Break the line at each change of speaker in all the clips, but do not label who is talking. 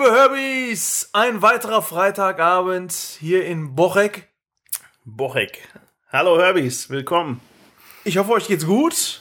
Liebe Herbys! Ein weiterer Freitagabend hier in Bochek.
Bochek. Hallo Herbies, willkommen.
Ich hoffe, euch geht's gut.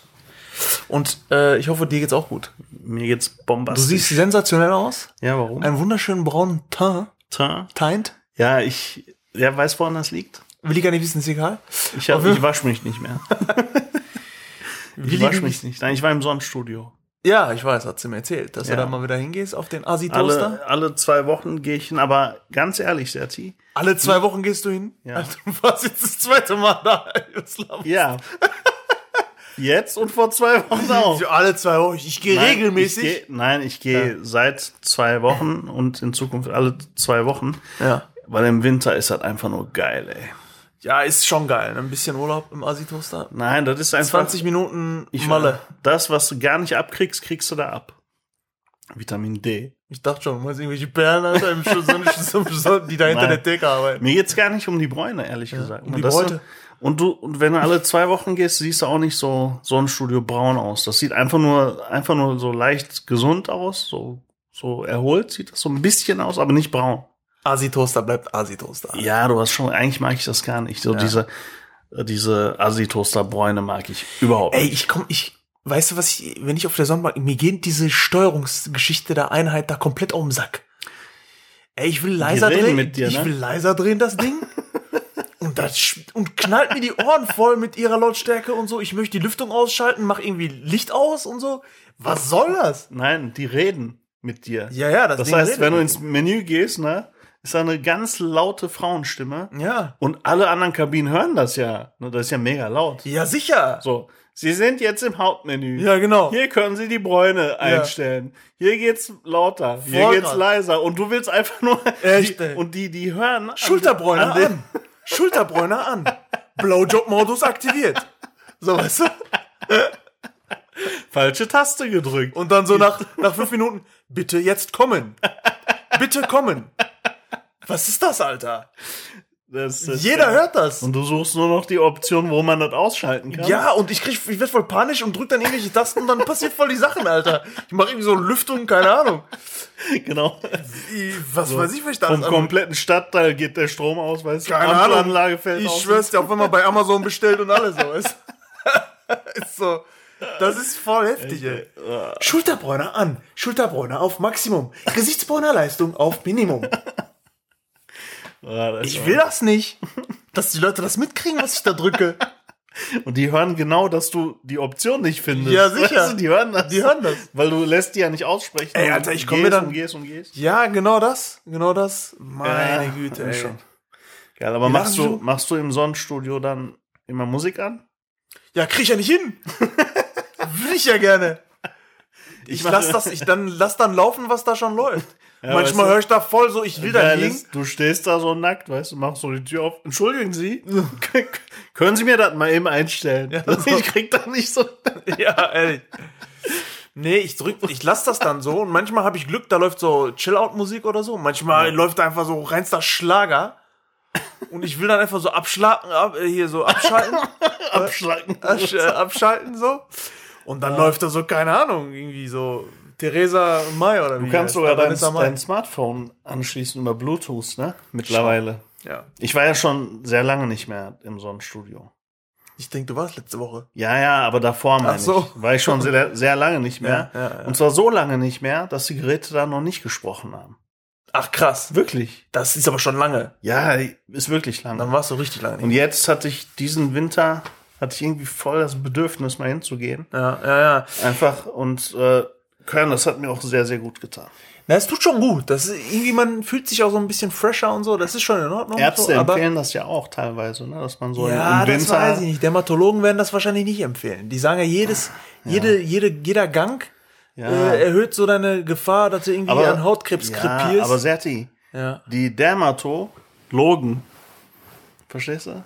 Und äh, ich hoffe, dir geht's auch gut.
Mir geht's
Du
bombastisch.
siehst sensationell aus.
ja, warum?
Einen wunderschönen braunen Teint.
Teint?
Teint.
Ja, ich, wer weiß, woran das liegt?
Will ich gar nicht wissen, ist egal.
Ich, hab, ich wasche mich nicht mehr. ich wasche
du
mich nicht. Nein, ich war im Sonnenstudio.
Ja, ich weiß, hat sie mir erzählt, dass
Ja.
du da mal wieder hingehst auf den Asi-Toaster.
Alle, alle zwei Wochen gehe ich hin, aber ganz ehrlich, Serti.
Alle zwei Wochen gehst du hin?
Ja.
Also, du warst jetzt das zweite Mal da.
Ja. Jetzt und vor zwei Wochen auch.
Alle zwei Wochen. Ich gehe regelmäßig.
Ich geh, nein, ich gehe seit zwei Wochen und in Zukunft alle zwei Wochen.
ja.
Weil im Winter ist das einfach nur geil, ey.
Ja, ist schon geil. ne? Ein bisschen Urlaub im Asi-Toaster.
Nein, das ist einfach
20 Minuten
Ich,
Malle.
Das, was du gar nicht abkriegst, kriegst du da ab. Vitamin D.
Ich dachte schon, du meinst irgendwelche Perlen, Alter, im Schuss, die da hinter der Theke arbeiten.
Mir geht's gar nicht um die Bräune, ehrlich gesagt.
um die Bräute.
Und du, und wenn du alle zwei Wochen gehst, siehst du auch nicht so Sonnenstudio braun aus. Das sieht einfach nur, einfach nur so leicht gesund aus, so, so erholt sieht das so ein bisschen aus, aber nicht braun.
Asi-Toaster bleibt Asi-Toaster.
Ja, du hast schon, eigentlich mag ich das gar nicht. So diese, diese Assi-Toaster-Bräune mag ich überhaupt
Ey,
nicht.
ich komm, ich, weißt du was, ich, wenn ich auf der Sonnenbank, mir geht diese Steuerungsgeschichte der Einheit da komplett um den Sack. Ey, ich will leiser drehen,
mit dir,
ich
ne?
will leiser drehen, das Ding. Und das und knallt mir die Ohren voll mit ihrer Lautstärke und so. Ich möchte die Lüftung ausschalten, mach irgendwie Licht aus und so. Was soll das?
Nein, die reden mit dir.
Ja, ja, das,
Das
Ding
heißt, wenn du ins Menü gehst, ne, ist da eine ganz laute Frauenstimme.
Ja.
Und alle anderen Kabinen hören das ja. Ne, Das ist ja mega laut.
Ja, sicher.
So, Sie sind jetzt im Hauptmenü.
Ja, genau.
Hier können Sie die Bräune einstellen. Hier geht's lauter. Hier geht's leiser. Und du willst einfach nur.
Echt,
die, und die, die hören.
Schulterbräuner
an
an. Schulterbräuner an. Blowjob-Modus aktiviert. So, weißt du?
Falsche Taste gedrückt.
Und dann so nach, nach fünf Minuten, bitte jetzt kommen. Bitte kommen. Was ist das, Alter?
Das ist,
Jeder
ja.
hört das.
Und du suchst nur noch die Option, wo man das ausschalten kann.
Ja, und ich krieg, ich werd voll panisch und drück dann irgendwelche Tasten und dann passiert voll die Sachen, Alter. Ich mache irgendwie so Lüftung, keine Ahnung.
genau.
Ich- Was weiß ich, was ich da
Vom kompletten Stadtteil geht der Strom aus, weißt du?
Keine Ahnung.
Fällt
Ich schwör's dir, auch wenn man bei Amazon bestellt und alles so ist. ist so. Das ist voll heftig, ey. Schulterbräuner an, Schulterbräuner auf Maximum, Gesichtsbräunerleistung auf Minimum.
Das
Ich will das nicht, dass die Leute das mitkriegen, was ich da drücke.
Und die hören genau, dass du die Option nicht findest.
Ja, sicher.
Weißt du, die hören das.
Die hören das.
Weil du lässt die ja nicht aussprechen.
Ey, Alter, ich
du
komm mir dann-
Und gehst und gehst.
Ja, genau das, genau das. Meine
Ja,
Güte,
ja,
ey.
schon. Geil, aber machst du,
so-
machst du im Sonnenstudio dann immer Musik an?
Ja, krieg ich ja nicht hin. Will ich ja gerne. Ich
mach-
lass das, ich dann lass dann laufen, was da schon läuft.
Ja,
Manchmal höre ich da voll so, ich will da liegen.
ist, du stehst da so nackt, weißt du, machst so die Tür auf. Entschuldigen Sie, können Sie mir das mal eben einstellen?
so.
Ich krieg da nicht so.
Ja, ehrlich. Nee, ich drück, ich lass das dann so und manchmal habe ich Glück, da läuft so Chill-Out-Musik oder so. Manchmal läuft da einfach so reinster Schlager. Und ich will dann einfach so abschlagen, ab, äh, hier so abschalten,
Abschlagen.
absch, äh, abschalten so. Und dann läuft da so, keine Ahnung, irgendwie so Theresa May oder wie.
Du kannst sogar dein, dein Smartphone anschließen über Bluetooth, ne? Mittlerweile.
Ja.
Ich war ja schon sehr lange nicht mehr im Sonnenstudio.
Ich denke, du warst letzte Woche.
Ja, ja, aber davor meine
Ach so.
ich. War ich schon sehr, sehr lange nicht mehr.
Ja, ja, ja.
Und zwar so lange nicht mehr, dass die Geräte da noch nicht gesprochen haben.
Ach krass.
Wirklich?
Das ist aber schon lange.
Ja, ist wirklich lange.
Dann warst du richtig lange
Und
nicht.
jetzt hatte ich diesen Winter, hatte ich irgendwie voll das Bedürfnis, mal hinzugehen.
Ja, ja, ja.
Einfach und äh, Köln, das hat mir auch sehr, sehr gut getan.
Na, es tut schon gut. Das ist irgendwie, man fühlt sich auch so ein bisschen fresher und so. Das ist schon in Ordnung.
Ärzte
so,
empfehlen das ja auch teilweise, ne? dass man so
ja,
im
das
Winter.
weiß ich nicht. Dermatologen werden das wahrscheinlich nicht empfehlen. Die sagen ja, jedes, jede, jede, jeder Gang
Ja.
äh, erhöht so deine Gefahr, dass du irgendwie
Aber-
an Hautkrebs
ja,
krepierst.
aber Serti,
ja.
die Dermatologen, verstehst du?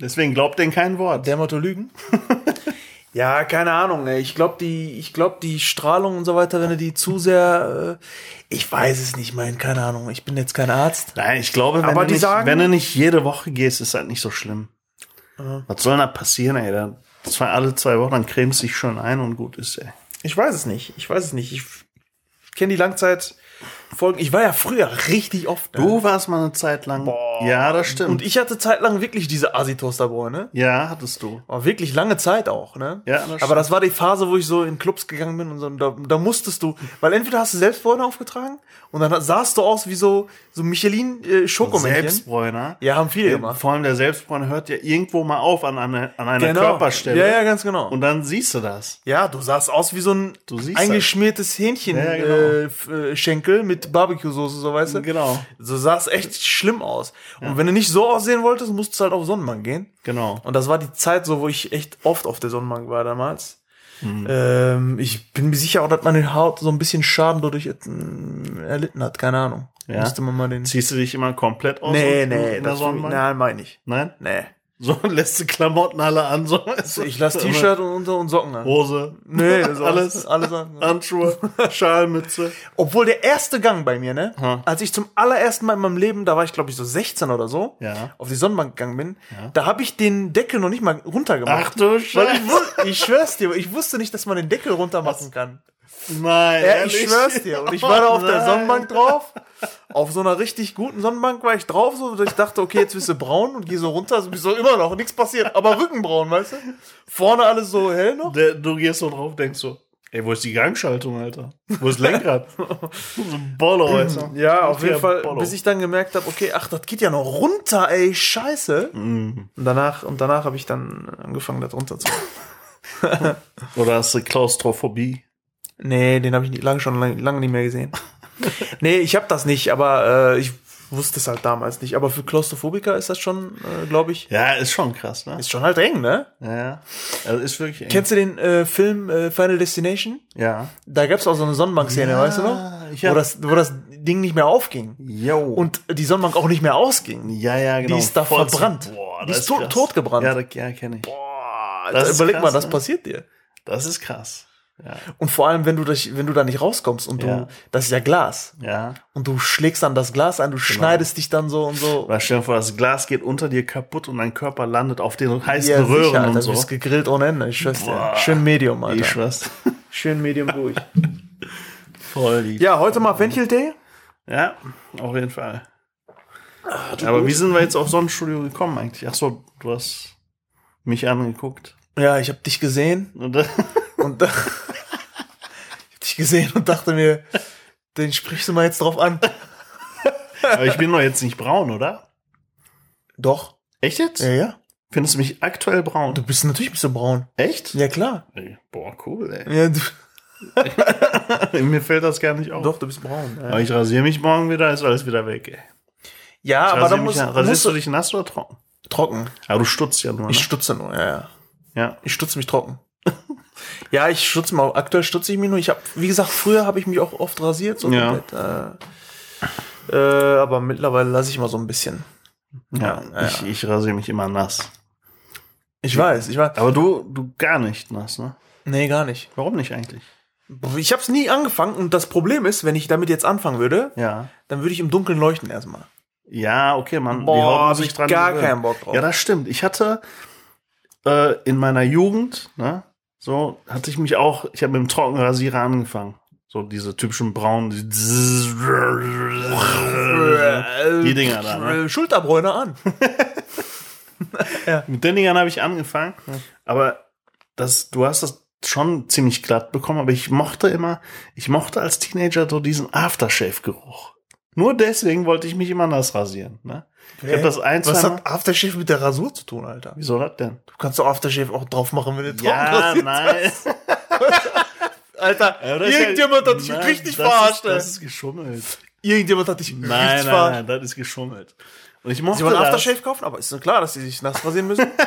Deswegen glaubt denen kein Wort.
Dermatologen? ja, keine Ahnung. Ey. Ich glaube, die, ich glaub, die Strahlung und so weiter, wenn du die zu sehr, äh, ich weiß es nicht, mein, keine Ahnung. Ich bin jetzt kein Arzt.
Nein, ich glaube, wenn,
Aber
du nicht,
sagen-
wenn du nicht jede Woche gehst, ist halt nicht so schlimm. Was soll denn da passieren, ey? Da, zwei, alle zwei Wochen, dann cremst dich schon ein und gut ist, ey.
Ich weiß es nicht. Ich weiß es nicht. Ich, kenne die Langzeitfolgen. Ich war ja früher richtig oft. Ne?
Du warst mal eine Zeit lang. Ja, das stimmt.
Und ich hatte zeitlang wirklich diese Assi-Toasterboy, ne?
ja, hattest du.
War wirklich lange Zeit auch, ne?
Ja, das stimmt.
Aber das war die Phase, wo ich so in Clubs gegangen bin und so, und da, da musstest du, weil entweder hast du Selbstbräuner aufgetragen und dann sahst du aus wie so, so Michelin äh, Schokomännchen.
Selbstbräuner.
Ja, haben viele gemacht.
Vor allem der Selbstbräuner hört ja irgendwo mal auf an, eine, an einer
Genau.
Körperstelle.
Ja, ja, ganz genau.
Und dann siehst du das.
ja, du sahst aus wie so ein eingeschmiertes Hähnchen
Ja, genau.
äh, äh, Schenkel mit Barbecue-Soße, so weißt du.
Genau.
So sah es echt schlimm aus. Und wenn du nicht so aussehen wolltest, musstest du halt auf Sonnenbank gehen.
Genau.
Und das war die Zeit so, wo ich echt oft auf der Sonnenbank war damals.
Mhm.
Ähm, ich bin mir sicher auch, dass meine Haut so ein bisschen Schaden dadurch äh, erlitten hat. Keine Ahnung.
Ja.
Müsste man mal den.
Ziehst du dich immer komplett aus?
Nee, nee, das nein, meine ich.
Nein?
Nee.
So lässt du Klamotten alle an. So.
Ich lasse T-Shirt und, und, und Socken an.
Hose.
Nee,
Alles.
alles, alles an.
Handschuhe, Schalmütze.
Obwohl der erste Gang bei mir, ne?
Ha.
Als ich zum allerersten Mal in meinem Leben, da war ich glaube ich so 16 oder so,
Ja.
auf die Sonnenbank gegangen bin, da habe ich den Deckel noch nicht mal runtergemacht.
Ach du
ich,
Scheiße.
wu- ich schwör's dir, ich wusste nicht, dass man den Deckel runter machen kann.
Nein,
Ja, ich schwör's dir. Und ich war da auf der
Nein.
Sonnenbank drauf. Auf so einer richtig guten Sonnenbank war ich drauf, so, dass ich dachte, okay, jetzt bist du braun und geh so runter, so, so immer noch, nichts passiert. Aber Rückenbraun, weißt du? Vorne alles so hell noch.
Der, du gehst so drauf, denkst so, ey, wo ist die Gangschaltung, Alter? Wo ist das Lenkrad? so ein Bollo, Alter.
Ja, auf jeden Fall,
Bollo.
bis ich dann gemerkt habe, okay, ach, das geht ja noch runter, ey, scheiße.
Mhm.
Und danach, und danach habe ich dann angefangen, das runter zu
Oder hast du Klaustrophobie?
Nee, den habe ich lange schon lange, lange nicht mehr gesehen. nee, ich habe das nicht, aber äh, ich wusste es halt damals nicht. Aber für Klaustrophobiker ist das schon, äh, glaube ich,
Ja, ist schon krass, ne?
ist schon halt eng, ne?
Ja. Also ist wirklich eng.
Kennst du den äh, Film äh, Final Destination?
ja.
Da gab's auch so eine Sonnenbankszene,
Ja,
weißt du noch? Wo das, wo das Ding nicht mehr aufging.
Jo.
Und die Sonnenbank auch nicht mehr ausging.
ja, ja, genau.
Die ist da
Voll
verbrannt.
Boah,
Die ist tot-
krass.
totgebrannt.
Ja, das, ja kenne ich.
Boah,
Das
überleg
krass,
mal, das
ne?
passiert dir.
Das ist krass. Ja.
Und vor allem, wenn du, dich, wenn du da nicht rauskommst und
Ja.
du, das ist ja Glas.
Ja.
Und du schlägst dann das Glas an, du schneidest dich dann so und so.
Weil stell dir vor, das Glas geht unter dir kaputt und dein Körper landet auf den heißen
Ja,
Röhren
sicher, Alter,
und
du
so.
bist gegrillt ohne Ende, ich schwör's dir. Schön Medium, Alter.
Ich schwör's.
Schön Medium durch.
Voll lieb.
ja, heute mal Fencheltee.
Ja, auf jeden Fall. Aber wie sind wir jetzt auf Sonnenstudio gekommen eigentlich? Ach so, du hast mich angeguckt.
Ja, ich habe dich gesehen
Und,
und ich hab dich gesehen und dachte mir, den sprichst du mal jetzt drauf an.
aber ich bin doch jetzt nicht braun, oder?
Doch.
Echt jetzt?
Ja, ja.
Findest du mich aktuell braun?
Du bist natürlich bist du braun.
Echt?
Ja, klar.
Ey, Boah, cool, ey.
Ja, du,
Mir fällt das gar nicht auf.
doch, du bist braun. Ja,
Aber ich rasiere mich morgen wieder, ist alles wieder weg, ey.
ja
Ich
aber dann musst,
ja- rasierst
musst
du dich nass oder trocken?
trocken.
Aber du stutzt ja nur,
Ich
ne?
stutze nur, ja, ja.
Ja.
Ich stutze mich trocken. Ja, ich stutze mal. Aktuell stutze ich mich nur. Ich habe, wie gesagt, früher habe ich mich auch oft rasiert, so
Ja.
Äh, äh, aber mittlerweile lasse ich mal so ein bisschen.
Ja,
Ja,
ich, ich rasiere mich immer nass.
Ich weiß, ich weiß.
Aber du, du gar nicht nass, ne?
Nee, gar nicht.
Warum nicht eigentlich?
Ich habe es nie angefangen und das Problem ist, wenn ich damit jetzt anfangen würde,
Ja.
dann würde ich im Dunkeln leuchten erstmal.
Ja, okay, man.
Boah,
die
hab ich
dran
gar
gewöhnen.
keinen Bock drauf.
Ja, das stimmt. Ich hatte äh, in meiner Jugend, ne, so hatte ich mich auch, ich habe mit dem Trockenrasierer angefangen. So diese typischen braunen, die, die Dinger da, ne?
Schulterbräune an.
Mit den Dingern habe ich angefangen. Aber das, du hast das schon ziemlich glatt bekommen, aber ich mochte immer, ich mochte als Teenager so diesen Aftershave-Geruch. Nur deswegen wollte ich mich immer nass rasieren. Ne? Ich habe das ein,
Was hat Aftershave mit der Rasur zu tun, Alter?
Wieso das denn?
Du kannst doch Aftershave auch drauf machen, wenn du trocken
Ja, nein.
Alter,
Ja, ist ja-
irgendjemand hat dich
Nein,
richtig
das
verarscht,
Ist, das ist geschummelt.
Irgendjemand hat dich
Nein,
richtig
nein,
verarscht.
nein, das ist geschummelt. Und ich
Sie
mochte
wollen
das.
Aftershave kaufen, aber ist doch klar, dass sie sich nass rasieren müssen.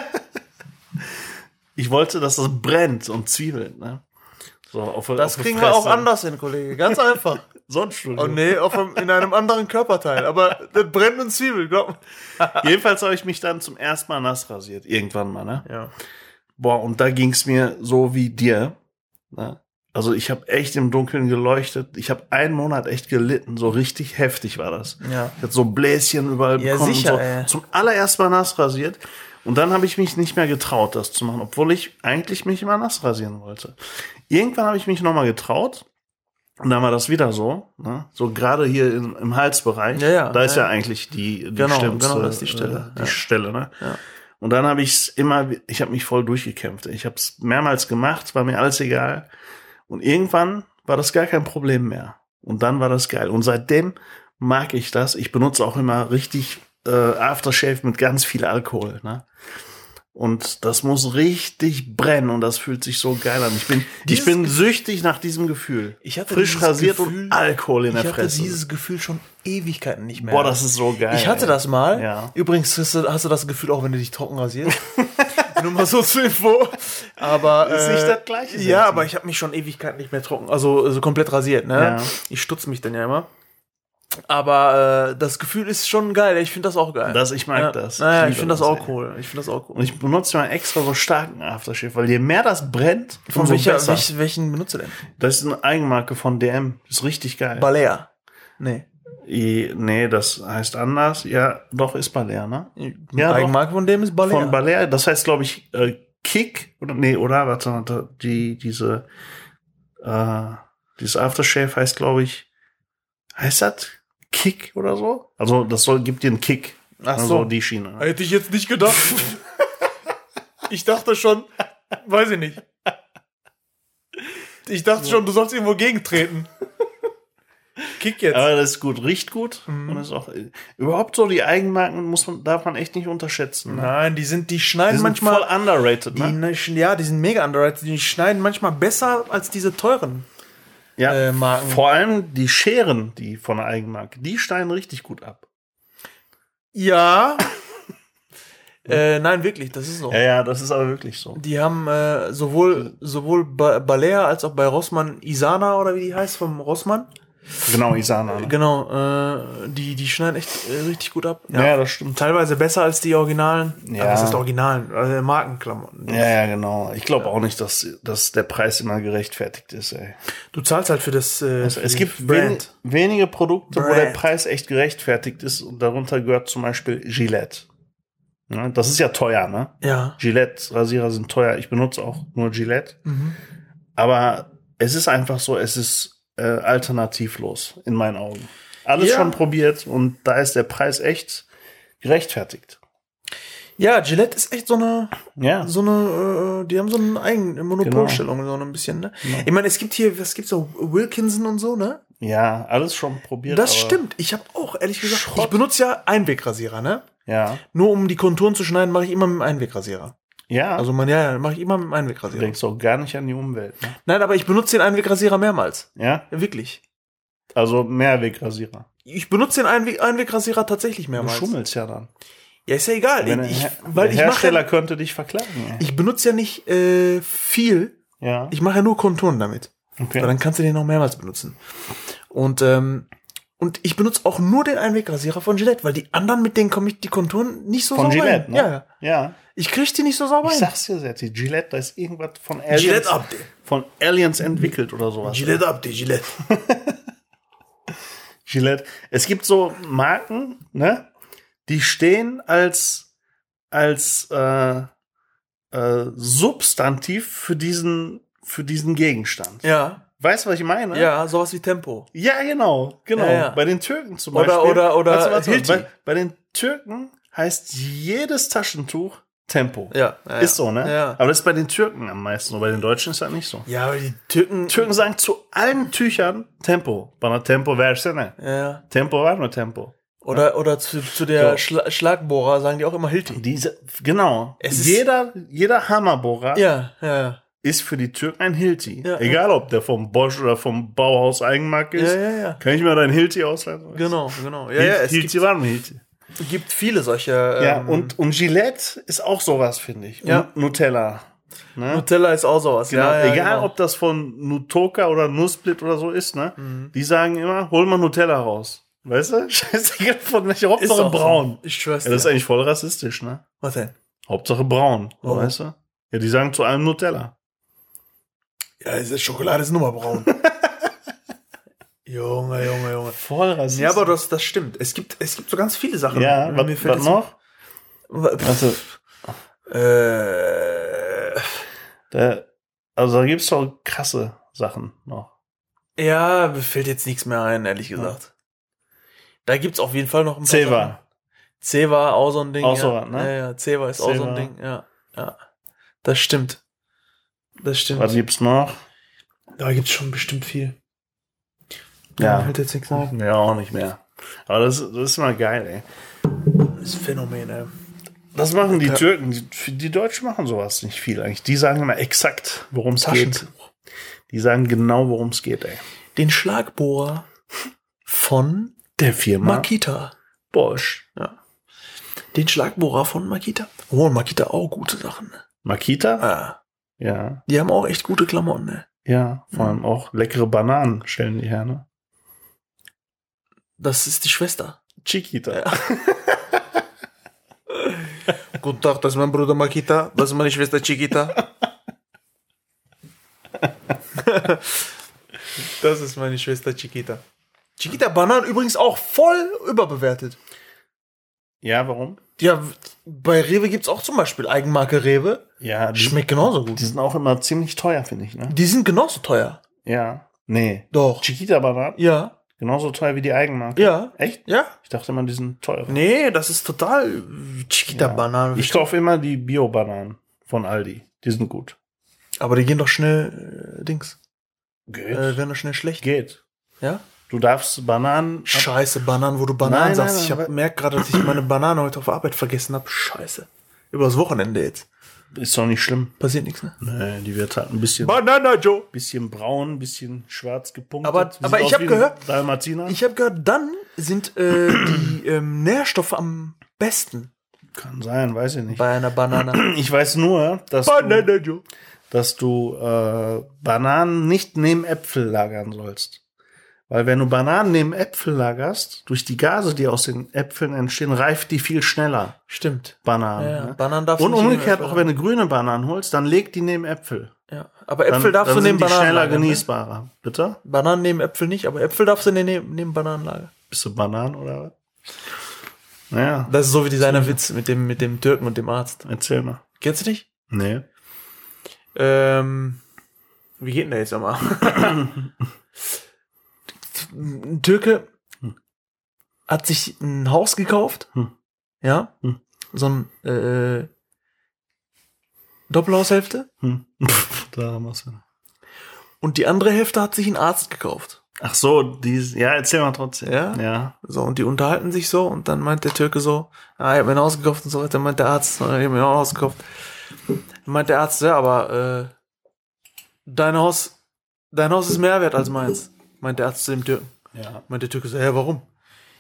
Ich wollte, dass das brennt und zwiebelt. Ne? So, auf,
Das
auf
kriegen wir auch anders hin, Kollege. Ganz einfach.
Sonnenstudio.
Oh nee, auf einem, in einem anderen Körperteil. Aber das brennt und Zwiebel, glaub mir.
Jedenfalls habe ich mich dann zum ersten Mal nass rasiert. Irgendwann mal, ne?
Ja.
Boah, und da ging's mir so wie dir. Ne? Also ich habe echt im Dunkeln geleuchtet. Ich habe einen Monat echt gelitten. So richtig heftig war das.
Ja.
Ich hatte so Bläschen überall
Ja,
bekommen
sicher,
und so.
ey.
Zum allerersten Mal nass rasiert. Und dann habe ich mich nicht mehr getraut, das zu machen, obwohl ich eigentlich mich immer nass rasieren wollte. Irgendwann habe ich mich nochmal getraut. Und dann war das wieder so, ne? so gerade hier im, im Halsbereich.
Ja, ja,
da ist ja,
ja.
eigentlich die, die
Genau,
schlimmste,
genau, das ist die Stelle,
äh, die. Stelle. Ne?
Ja.
Und dann habe ich es immer, ich habe mich voll durchgekämpft. Ich habe es mehrmals gemacht, war mir alles egal. Und irgendwann war das gar kein Problem mehr. Und dann war das geil. Und seitdem mag ich das. Ich benutze auch immer richtig äh, Aftershave mit ganz viel Alkohol. Ne? Und das muss richtig brennen und das fühlt sich so geil an. Ich bin, ich
Dieses
bin süchtig nach diesem Gefühl.
Ich hatte
Frisch
dieses
rasiert
Gefühl-
und Alkohol in
Ich
der
hatte
Fresse.
dieses Gefühl schon Ewigkeiten nicht mehr.
Boah, das ist so geil.
Ich hatte das mal.
Ja.
Übrigens hast du, hast du das Gefühl auch, wenn du dich trocken rasierst. Nur mal so zur Info. Aber
Ist
äh,
nicht das Gleiche,
Ja, aber ich habe mich schon Ewigkeiten nicht mehr trocken, also, also komplett rasiert. Ne?
Ja.
Ich stutze mich dann ja immer. Aber äh, das Gefühl ist schon geil. Ich finde das auch geil.
Das, ich mag
ja.
das.
Naja,
Ich
ich, finde das
das,
auch
ey.
cool. Ich finde das auch cool.
Und ich benutze mal extra so starken Aftershave, weil je mehr das brennt,
Von welcher,
besser.
welch, welchen benutzt du denn?
Das ist eine Eigenmarke von DM. Ist richtig geil.
Balea. Nee.
I, nee, das heißt anders. Ja, doch, ist Balea, ne?
Die
Ja, doch.
Eigenmarke von dem ist Balea.
Von Balea. Das heißt, glaube ich, äh, Kick. Oder, nee, oder? Warte, warte. Die, diese, äh, dieses Aftershave heißt, glaube ich, heißt das Kick oder so? Also, das soll, gibt dir einen Kick.
Ach
also,
so.
die Schiene.
Hätte ich jetzt nicht gedacht. ich dachte schon, weiß ich nicht. Ich dachte schon, du sollst irgendwo gegentreten. Kick jetzt.
Aber das ist gut, riecht gut.
Mhm.
Und ist auch, überhaupt so die Eigenmarken muss man, darf man echt nicht unterschätzen. Ne?
Nein, die sind, die
Die
schneiden
sind
manchmal.
voll underrated,
die,
ne?
ne, ja, die sind mega underrated. Die schneiden manchmal besser als diese teuren
Ja.
äh, Marken.
Vor allem die Scheren, die von der Eigenmarke, die schneiden richtig gut ab.
Ja. äh, nein, wirklich, das ist so.
Ja, ja, das ist aber wirklich so.
Die haben äh, sowohl, sowohl bei Balea als auch bei Rossmann Isana oder wie die heißt vom Rossmann.
Genau, Isana. Ne?
Genau, äh, die, die schneiden echt äh, richtig gut ab.
Ja, das stimmt.
Teilweise besser als die Originalen.
Ja.
Ja. Was ist Originalen? Also Markenklamotten.
Ja, ja, genau. Ich glaube auch nicht, dass, dass der Preis immer gerechtfertigt ist, ey.
Du zahlst halt für das. Äh,
Also,
für
es gibt wen,
Brand.
wenige Produkte, wo der
Brand.
Preis echt gerechtfertigt ist und darunter gehört zum Beispiel Gillette. Ne? Das ist ja teuer, ne?
Ja.
Gillette-Rasierer sind teuer. Ich benutze auch nur Gillette.
Mhm.
Aber es ist einfach so, es ist äh, alternativlos in meinen Augen. Alles
Ja.
schon probiert und da ist der Preis echt gerechtfertigt.
Ja, Gillette ist echt so eine,
Ja.
so eine, äh, die haben so eine eigene Monopolstellung, so ein bisschen, ne? Ich meine, es gibt hier, was gibt's so, Wilkinson und so, ne?
Ja, alles schon probiert.
Das stimmt. Ich habe auch, ehrlich gesagt,
Schrott.
ich benutze ja Einwegrasierer, ne?
Ja.
Nur um die Konturen zu schneiden, mache ich immer mit dem Einwegrasierer.
Ja. Also,
man, ja, ja, mache ich immer mit dem
du
Einwegrasierer.
denkst auch gar nicht an die Umwelt. Ne?
Nein, aber ich benutze den Einwegrasierer mehrmals.
Ja.
Ja, wirklich.
Also Mehrwegrasierer.
Ich benutze den Einweg Einwegrasierer tatsächlich
Du
mehrmals.
schummelst ja dann.
Ja, ist ja egal.
Wenn
ich,
der,
weil
der
ich
Hersteller
ja,
könnte dich verklagen. ey.
ich benutze ja nicht äh, viel.
ja.
Ich mache ja nur Konturen damit.
Okay.
Weil dann kannst du den noch mehrmals benutzen. Und ähm, und ich benutze auch nur den Einwegrasierer von Gillette, weil die anderen, mit denen komme ich die Konturen nicht so
Von
sauber
Gillette,
hin.
ne?
Ja, ja. Ich kriege die nicht so sauber
Ich
hin.
sag's dir, Setti, Gillette, da ist irgendwas von Aliens,
Gillette Update.
von Aliens entwickelt oder sowas.
Gillette Update, Gillette.
Gillette. Es gibt so Marken, ne? Die stehen als, als äh, äh, Substantiv für diesen, für diesen Gegenstand.
Ja.
Weißt du, was ich meine?
Ja, sowas wie Tempo.
Ja, genau, genau.
Ja, ja.
Bei den Türken zum
Oder-
Beispiel.
oder- oder Hilti.
bei, bei den Türken heißt jedes Taschentuch Tempo.
Ja. ja
Ist so, ne?
Ja.
Aber das ist bei den Türken am meisten. Und bei den Deutschen ist das nicht so.
Ja, aber die Türken.
Türken sagen zu allen Tüchern Tempo. Bana Tempo versene.
Ja.
Tempo war nur Tempo.
Oder, oder zu, zu der
So.
Schla Schlagbohrer sagen die auch immer Hilti.
Diese, genau.
Es ist-
jeder, jeder Hammerbohrer
Ja, ja, ja.
ist für die Türken ein Hilti.
Ja,
Egal, ob der vom Bosch oder vom Bauhaus Eigenmarke ist.
Ja, ja, ja.
Kann ich mir dein Hilti ausleihen?
Genau, genau. Ja, ja, es
Hilti war ein Hilti.
Gibt viele solcher.
Ja,
ähm,
und, und Gillette ist auch sowas, finde ich.
Ja.
Und Nutella. Ne?
Nutella ist auch sowas.
Genau.
Ja, ja,
Egal,
genau.
ob das von Nutoka oder Nussblit oder so ist, ne?
Mhm.
Die sagen immer, hol mal Nutella raus. Weißt du? Scheißegal von welcher Hauptsache braun.
So. Ich schwör's
Ja, das ist eigentlich voll rassistisch, ne?
Was denn?
Hauptsache braun,
Warum?
weißt du? Ja, die sagen zu allem Nutella.
Ja, Schokolade ist nur mal braun. Junge, Junge, Junge.
Voll rassistisch.
Ja, aber das, das stimmt. Es gibt, es gibt so ganz viele Sachen.
Ja,
Mir
was,
fällt
was noch? Also,
Äh,
da, also da gibt's doch krasse Sachen noch.
Ja, mir fällt jetzt nichts mehr ein, ehrlich gesagt. Da gibt's auf jeden Fall noch ein paar Sachen.
Ceva.
Ceva, auch so ein Ding.
Auch
ja.
so ne?
Ja, ja, Ceva ist auch so ein
Ceva.
Ding, ja. Ja. Das stimmt. Das stimmt.
Was gibt's noch?
Da gibt's schon bestimmt viel.
Ja.
Mir fällt jetzt nichts ein.
Ja, auch nicht mehr. Aber das, das ist mal geil, ey.
Das Phänomen, ey.
Das machen die. Türken. Die, die Deutschen machen sowas nicht viel eigentlich. Die sagen immer exakt, worum es geht. Die sagen genau, worum es geht, ey.
Den Schlagbohrer von
Der Firma
Makita.
Bosch.
Ja. Den Schlagbohrer von Makita. Oh, Makita auch gute Sachen. Ne?
Makita?
Ah,
Ja.
die haben auch echt gute Klamotten, ne?
Ja. Vor allem auch leckere Bananen stellen die her, ne?
Das ist die Schwester.
Chiquita.
Ja. Guten Tag, das ist mein Bruder Makita, das ist meine Schwester Chiquita. das ist meine Schwester Chiquita. Chiquita Bananen übrigens auch voll überbewertet.
Ja, warum?
Ja, bei Rewe gibt's auch zum Beispiel Eigenmarke Rewe.
Ja, die,
Schmeckt genauso gut.
die sind auch immer ziemlich teuer, finde ich, ne?
Die sind genauso teuer.
Ja. Nee.
Doch.
Chiquita-Bananen?
Ja.
Genauso teuer wie die Eigenmarke.
Ja.
Echt?
Ja.
Ich dachte immer, die sind teuer.
Nee, das ist total Chiquita
Ja. Ich kaufe immer die Bio-Bananen von Aldi. Die sind gut.
Aber die gehen doch schnell, äh, Dings.
Geht.
Äh, werden doch schnell schlecht.
Geht.
Ja?
Du darfst Bananen.
Scheiße, Bananen, wo du Bananen
Nein,
sagst.
nein,
ich
aber-
hab, merk gerade, dass ich meine Banane heute auf Arbeit vergessen habe. Scheiße. Übers Wochenende jetzt.
Ist doch nicht schlimm.
Passiert nichts, ne?
Nee, die wird halt ein bisschen,
Banana Joe.
bisschen braun, ein bisschen schwarz gepunktet.
Aber-
Sieht
aber ich
aus
hab
wie ein
gehört-
Dalmatiner.
Ich habe gehört, dann sind äh, die ähm, Nährstoffe am besten
Kann sein, weiß ich nicht.
bei einer Banane.
Ich weiß nur, dass du,
Banana Joe.
dass du äh, Bananen nicht neben Äpfel lagern sollst. Weil wenn du Bananen neben Äpfel lagerst, durch die Gase, die aus den Äpfeln entstehen, reift die viel schneller.
Stimmt.
Bananen.
Ja,
ne?
Bananen darfst
Und umgekehrt, auch wenn du grüne Bananen holst, dann leg die neben Äpfel.
Ja. Aber
Dann,
Äpfel darfst
dann
du neben Bananen
schneller
lagern, ne?
genießbarer. Bitte?
Bananen neben Äpfel nicht, aber Äpfel darfst du neben, neben Bananen lagern.
Bist du Bananen oder was? Naja,
Das ist so wie dieser Witz mit dem, mit dem Türken und dem Arzt.
erzähl mal.
Kennst du nicht?
Nee.
Ähm, wie geht denn der jetzt einmal? ein Türke hat sich ein Haus gekauft.
Hm.
Ja.
Hm.
So ein äh, Doppelhaushälfte.
Hm. da haben wir's.
Und die andere Hälfte hat sich ein Arzt gekauft.
Ach so, dies, ja, erzähl mal trotzdem.
Ja?
Ja.
So, und die unterhalten sich so und dann meint der Türke so, ah, ich hab mir ein Haus gekauft und so weiter, meint der Arzt, ah, ich hab mir auch ein Haus gekauft. Dann meint der Arzt, ja, aber äh, dein Haus, dein Haus ist mehr wert als meins, meint der Arzt zu dem Türken.
Ja.
Meint der Türke so, ja, warum?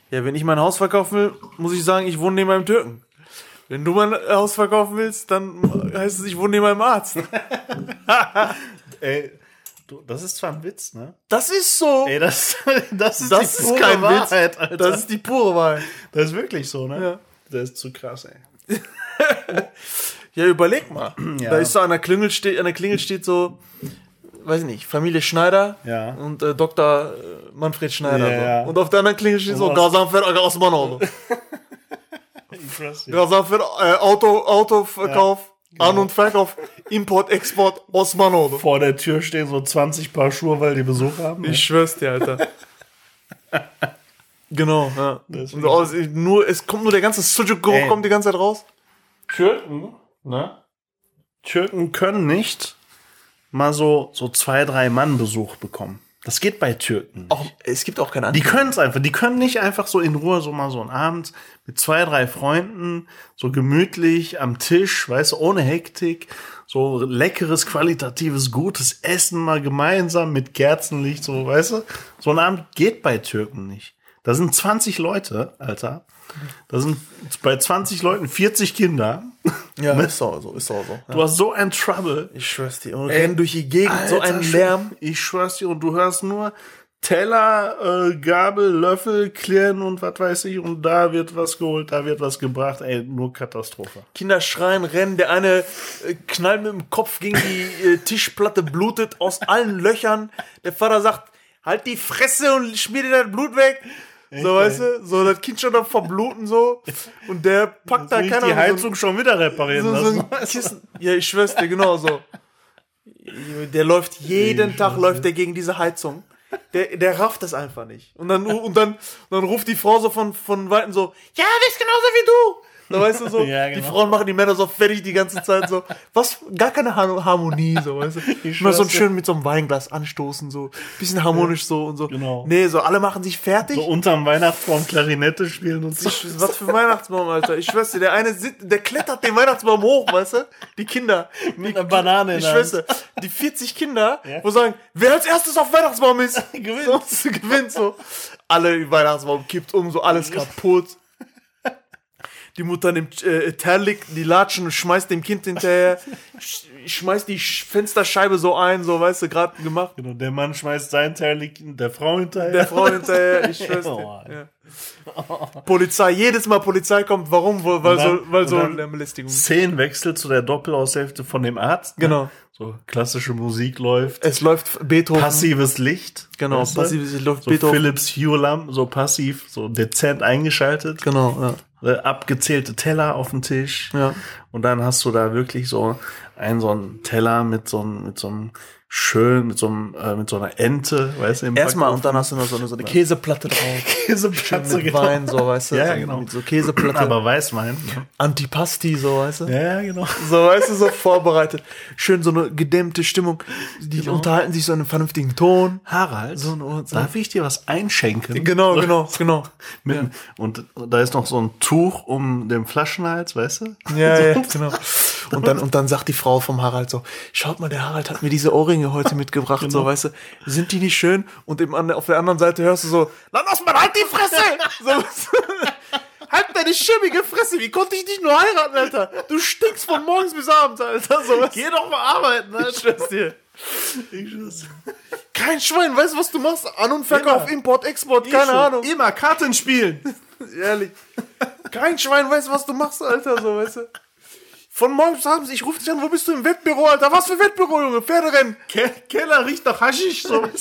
Ja, wenn ich mein Haus verkaufen will, muss ich sagen, ich wohne neben einem Türken. Wenn du mein Haus verkaufen willst, dann heißt es, ich wohne neben einem Arzt.
Ey, du, das ist zwar ein Witz, ne?
Das ist so.
Ey, das, das ist
das
die
ist
pure
kein
Wahrheit,
Witz.
Alter.
Das ist die pure Wahrheit.
Das ist wirklich so, ne?
Ja.
Das ist zu krass, ey.
Ja, überleg mal.
Ja.
Da ist so an der Klingel steht, an der Klingel steht so, weiß ich nicht, Familie Schneider
Ja.
und äh, Dr. äh, Manfred Schneider.
Ja,
so. Und auf der anderen Klingel steht so? Gazanfer Aga Osmanoğlu. Gazanfer äh, Auto, Autoverkauf,
genau.
An- und Verkauf, Import, Export, Osmanoğlu.
Vor der Tür stehen so 20 Paar Schuhe, weil die Besuch haben. ne?
Ich schwör's dir, Alter. genau, ja. Und aus, nur, es kommt nur der ganze Sujuk-Geruch kommt die ganze Zeit raus.
Türken, ne? Türken können nicht mal so, so zwei, drei Mann Besuch bekommen. Das geht bei Türken. nicht.
Auch, es gibt auch keine
Die
anderen.
können es einfach. Die können nicht einfach so in Ruhe so mal so einen Abend mit zwei, drei Freunden, so gemütlich am Tisch, weißt du, ohne Hektik, so leckeres, qualitatives, gutes Essen mal gemeinsam mit Kerzenlicht, so, weißt du. So ein Abend geht bei Türken nicht. Da sind 20 Leute, Alter. Da sind bei 20 Leuten 40 Kinder.
Ja, ist auch so, ist auch so. Ja.
Du hast so ein Trouble.
Ich schwör's dir. Und rennen durch die Gegend, so
Alter,
ein Lärm.
Ich schwör's dir, und du hörst nur Teller, äh, Gabel, Löffel, Klirren und was weiß ich, und da wird was geholt, da wird was gebracht, ey, nur Katastrophe.
Kinder schreien, rennen. Der eine äh, knallt mit dem Kopf gegen die äh, Tischplatte, blutet aus allen Löchern. Der Vater sagt, halt die Fresse und schmier dir das Blut weg. So, weißt du? So, das Kind schon am verbluten so. Und der packt da keiner
die Heizung schon wieder reparieren
so, so, so ein Kissen. Ja, ich schwör's dir, genau so. Der läuft jeden
Ich
Tag läuft der gegen diese Heizung. Der, der rafft das einfach nicht. Und dann, und dann, und dann ruft die Frau so von, von Weitem so, ja, der ist genauso wie du. Da weißt du so,
Ja,
die
genau.
Frauen machen die Männer so fertig die ganze Zeit so. Was, gar keine Har- Harmonie, so, weißt du. Immer so schön mit so einem Weinglas anstoßen, so. Bisschen harmonisch so und so.
Genau.
Nee, so, alle machen sich fertig.
So unterm Weihnachtsbaum Klarinette spielen und so.
Ich, was für ein Weihnachtsbaum, Alter. Ich schwör's dir, der eine sit- der klettert den Weihnachtsbaum hoch, weißt du? Die Kinder.
Mit einer Banane
Ich schwör's dir, die 40 Kinder,
Ja.
wo sagen, wer als erstes auf Weihnachtsbaum ist,
Gewinnt.
So, gewinnt so. Alle Weihnachtsbaum kippt um, so alles kaputt. Die Mutter nimmt äh, Terlik, die Latschen und schmeißt dem Kind hinterher, sch schmeißt die Sch- Fensterscheibe so ein, so, weißt du, gerade gemacht.
Genau, der Mann schmeißt sein Teil der Frau hinterher.
Der Frau hinterher, ich schwör's
Oh.
dir. Ja. Polizei, jedes Mal Polizei kommt, warum? Weil,
dann-
so, weil so eine Belästigung.
Szenenwechsel zu der Doppelaushälfte von dem Arzt. ne?
Genau.
So klassische Musik läuft.
Es läuft Beethoven.
Passives Licht.
Genau,
weißt du?
passives Licht läuft
so
Beethoven.
Philips Hue Lamp, so passiv, so dezent eingeschaltet.
Genau, ja.
Äh, abgezählte Teller auf dem Tisch.
Ja.
Und dann hast du da wirklich so einen so einen Teller mit so einem, mit so einem schön, mit so einem, äh, mit so einer Ente, weißt du, im
Erstmal und dann hast du noch so eine, so eine Käseplatte drauf.
Käseplatze,
mit Wein, so, weißt du.
Ja, ja,
so,
genau.
Mit so Käseplatte.
Aber Weißwein.
Antipasti, so, weißt du.
Ja, ja, genau.
So, weißt du, so vorbereitet. Schön so eine gedämmte Stimmung. Die unterhalten sich so in einem vernünftigen Ton.
Harald,
So eine- so-
darf ich dir was einschenken?
Genau, genau, genau.
Mit, Und da ist noch so ein Tuch um den Flaschenhals, weißt du?
Ja, ja, genau. Und dann, und dann sagt die Frau vom Harald so, schaut mal, der Harald hat mir diese Ohrringe heute mitgebracht, so, weißt du, sind die nicht schön? Und im, an- auf der anderen Seite hörst du so, dann lass mal halt die Fresse! So, halt deine schimmige Fresse, wie konnte ich dich nur heiraten, Alter? Du stinkst von morgens bis abends, Alter, so, Geh doch mal arbeiten, Alter. Ich schwör's dir.
Ich schwör's.
Kein Schwein, weißt du, was du machst? An- und Verkauf,
Immer.
Import, Export, keine Ahnung.
Immer Karten spielen.
Ehrlich. Kein Schwein weiß, was du machst, Alter, so, weißt du. Von morgens abends, ich rufe dich an, wo bist du im Wettbüro, Alter? Was für Wettbüro, Junge? Pferderennen.
Ke Keller riecht nach Haschisch, so.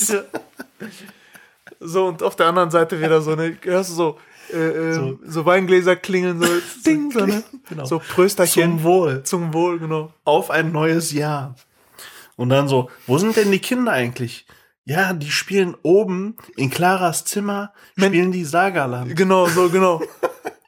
So, und auf der anderen Seite wieder so, ne, hörst du so, äh, äh, so. Weingläser klingeln, so, ding, so, ne?
Genau.
So Prösterchen.
Zum Wohl.
Zum Wohl, genau.
Auf ein neues Jahr. Und dann so, wo sind denn die Kinder eigentlich? Ja, die spielen oben in Claras Zimmer, spielen die Sagaland
Genau, so, genau.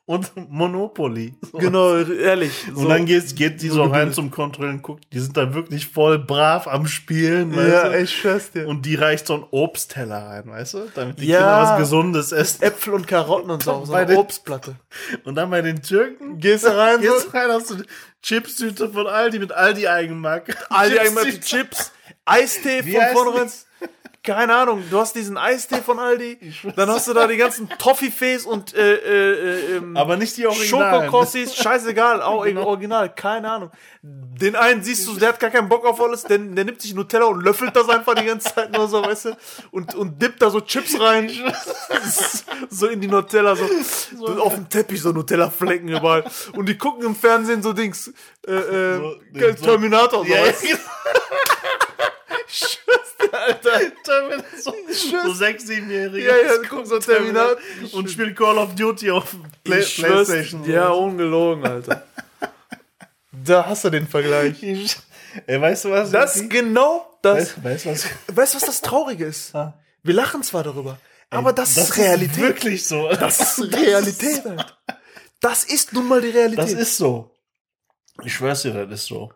und Monopoly. So.
genau, ehrlich. So.
Und dann geht, geht die so rein zum Kontrollen, guckt, die sind da wirklich voll brav am Spielen,
ja, ich schwör's dir.
Und die reicht so einen Obstteller rein, weißt du? Damit die
Ja.
Kinder was Gesundes essen.
Äpfel und Karotten und so, so eine
den-
Obstplatte.
Und dann bei den Türken
Gehst du rein,
gehst du rein, hast du Chipstüte von Aldi mit Aldi Eigenmarke.
Aldi
Chipstüte.
einmal Chips, Eistee
Wie
von vornherein. Keine Ahnung, du hast diesen Eistee von Aldi, dann hast du da die ganzen Toffifees und äh, äh, äh, ähm,
Aber nicht die Originalen.
Schokokrossis, scheißegal, auch original, keine Ahnung. Den einen siehst du, der hat gar keinen Bock auf alles, der, der nimmt sich Nutella und löffelt das einfach die ganze Zeit nur so, weißt du, und, und dippt da so Chips rein, so in die Nutella, so, so auf dem Teppich so Nutella-Flecken überall. Und die gucken im Fernsehen so Dings, äh, äh,
So,
Terminator, so,
Ja,
weißt du? Alter.
so, so sechs, siebenjährige.
Ja, ja, gucken so Terminator.
Und spielen Call of Duty auf Play
Ich schwör's,
Playstation.
Ja, ungelogen, Alter. Da hast du den Vergleich.
Ich- Ey, weißt du was?
Das ist genau das.
weißt, weißt du was?
Weißt du, was das Traurige ist?
Ah.
Wir lachen zwar darüber, aber das, ist Realität.
wirklich so.
das ist Realität, Alter. Das ist nun mal die Realität.
Das ist so. Ich schwör's dir, das ist so.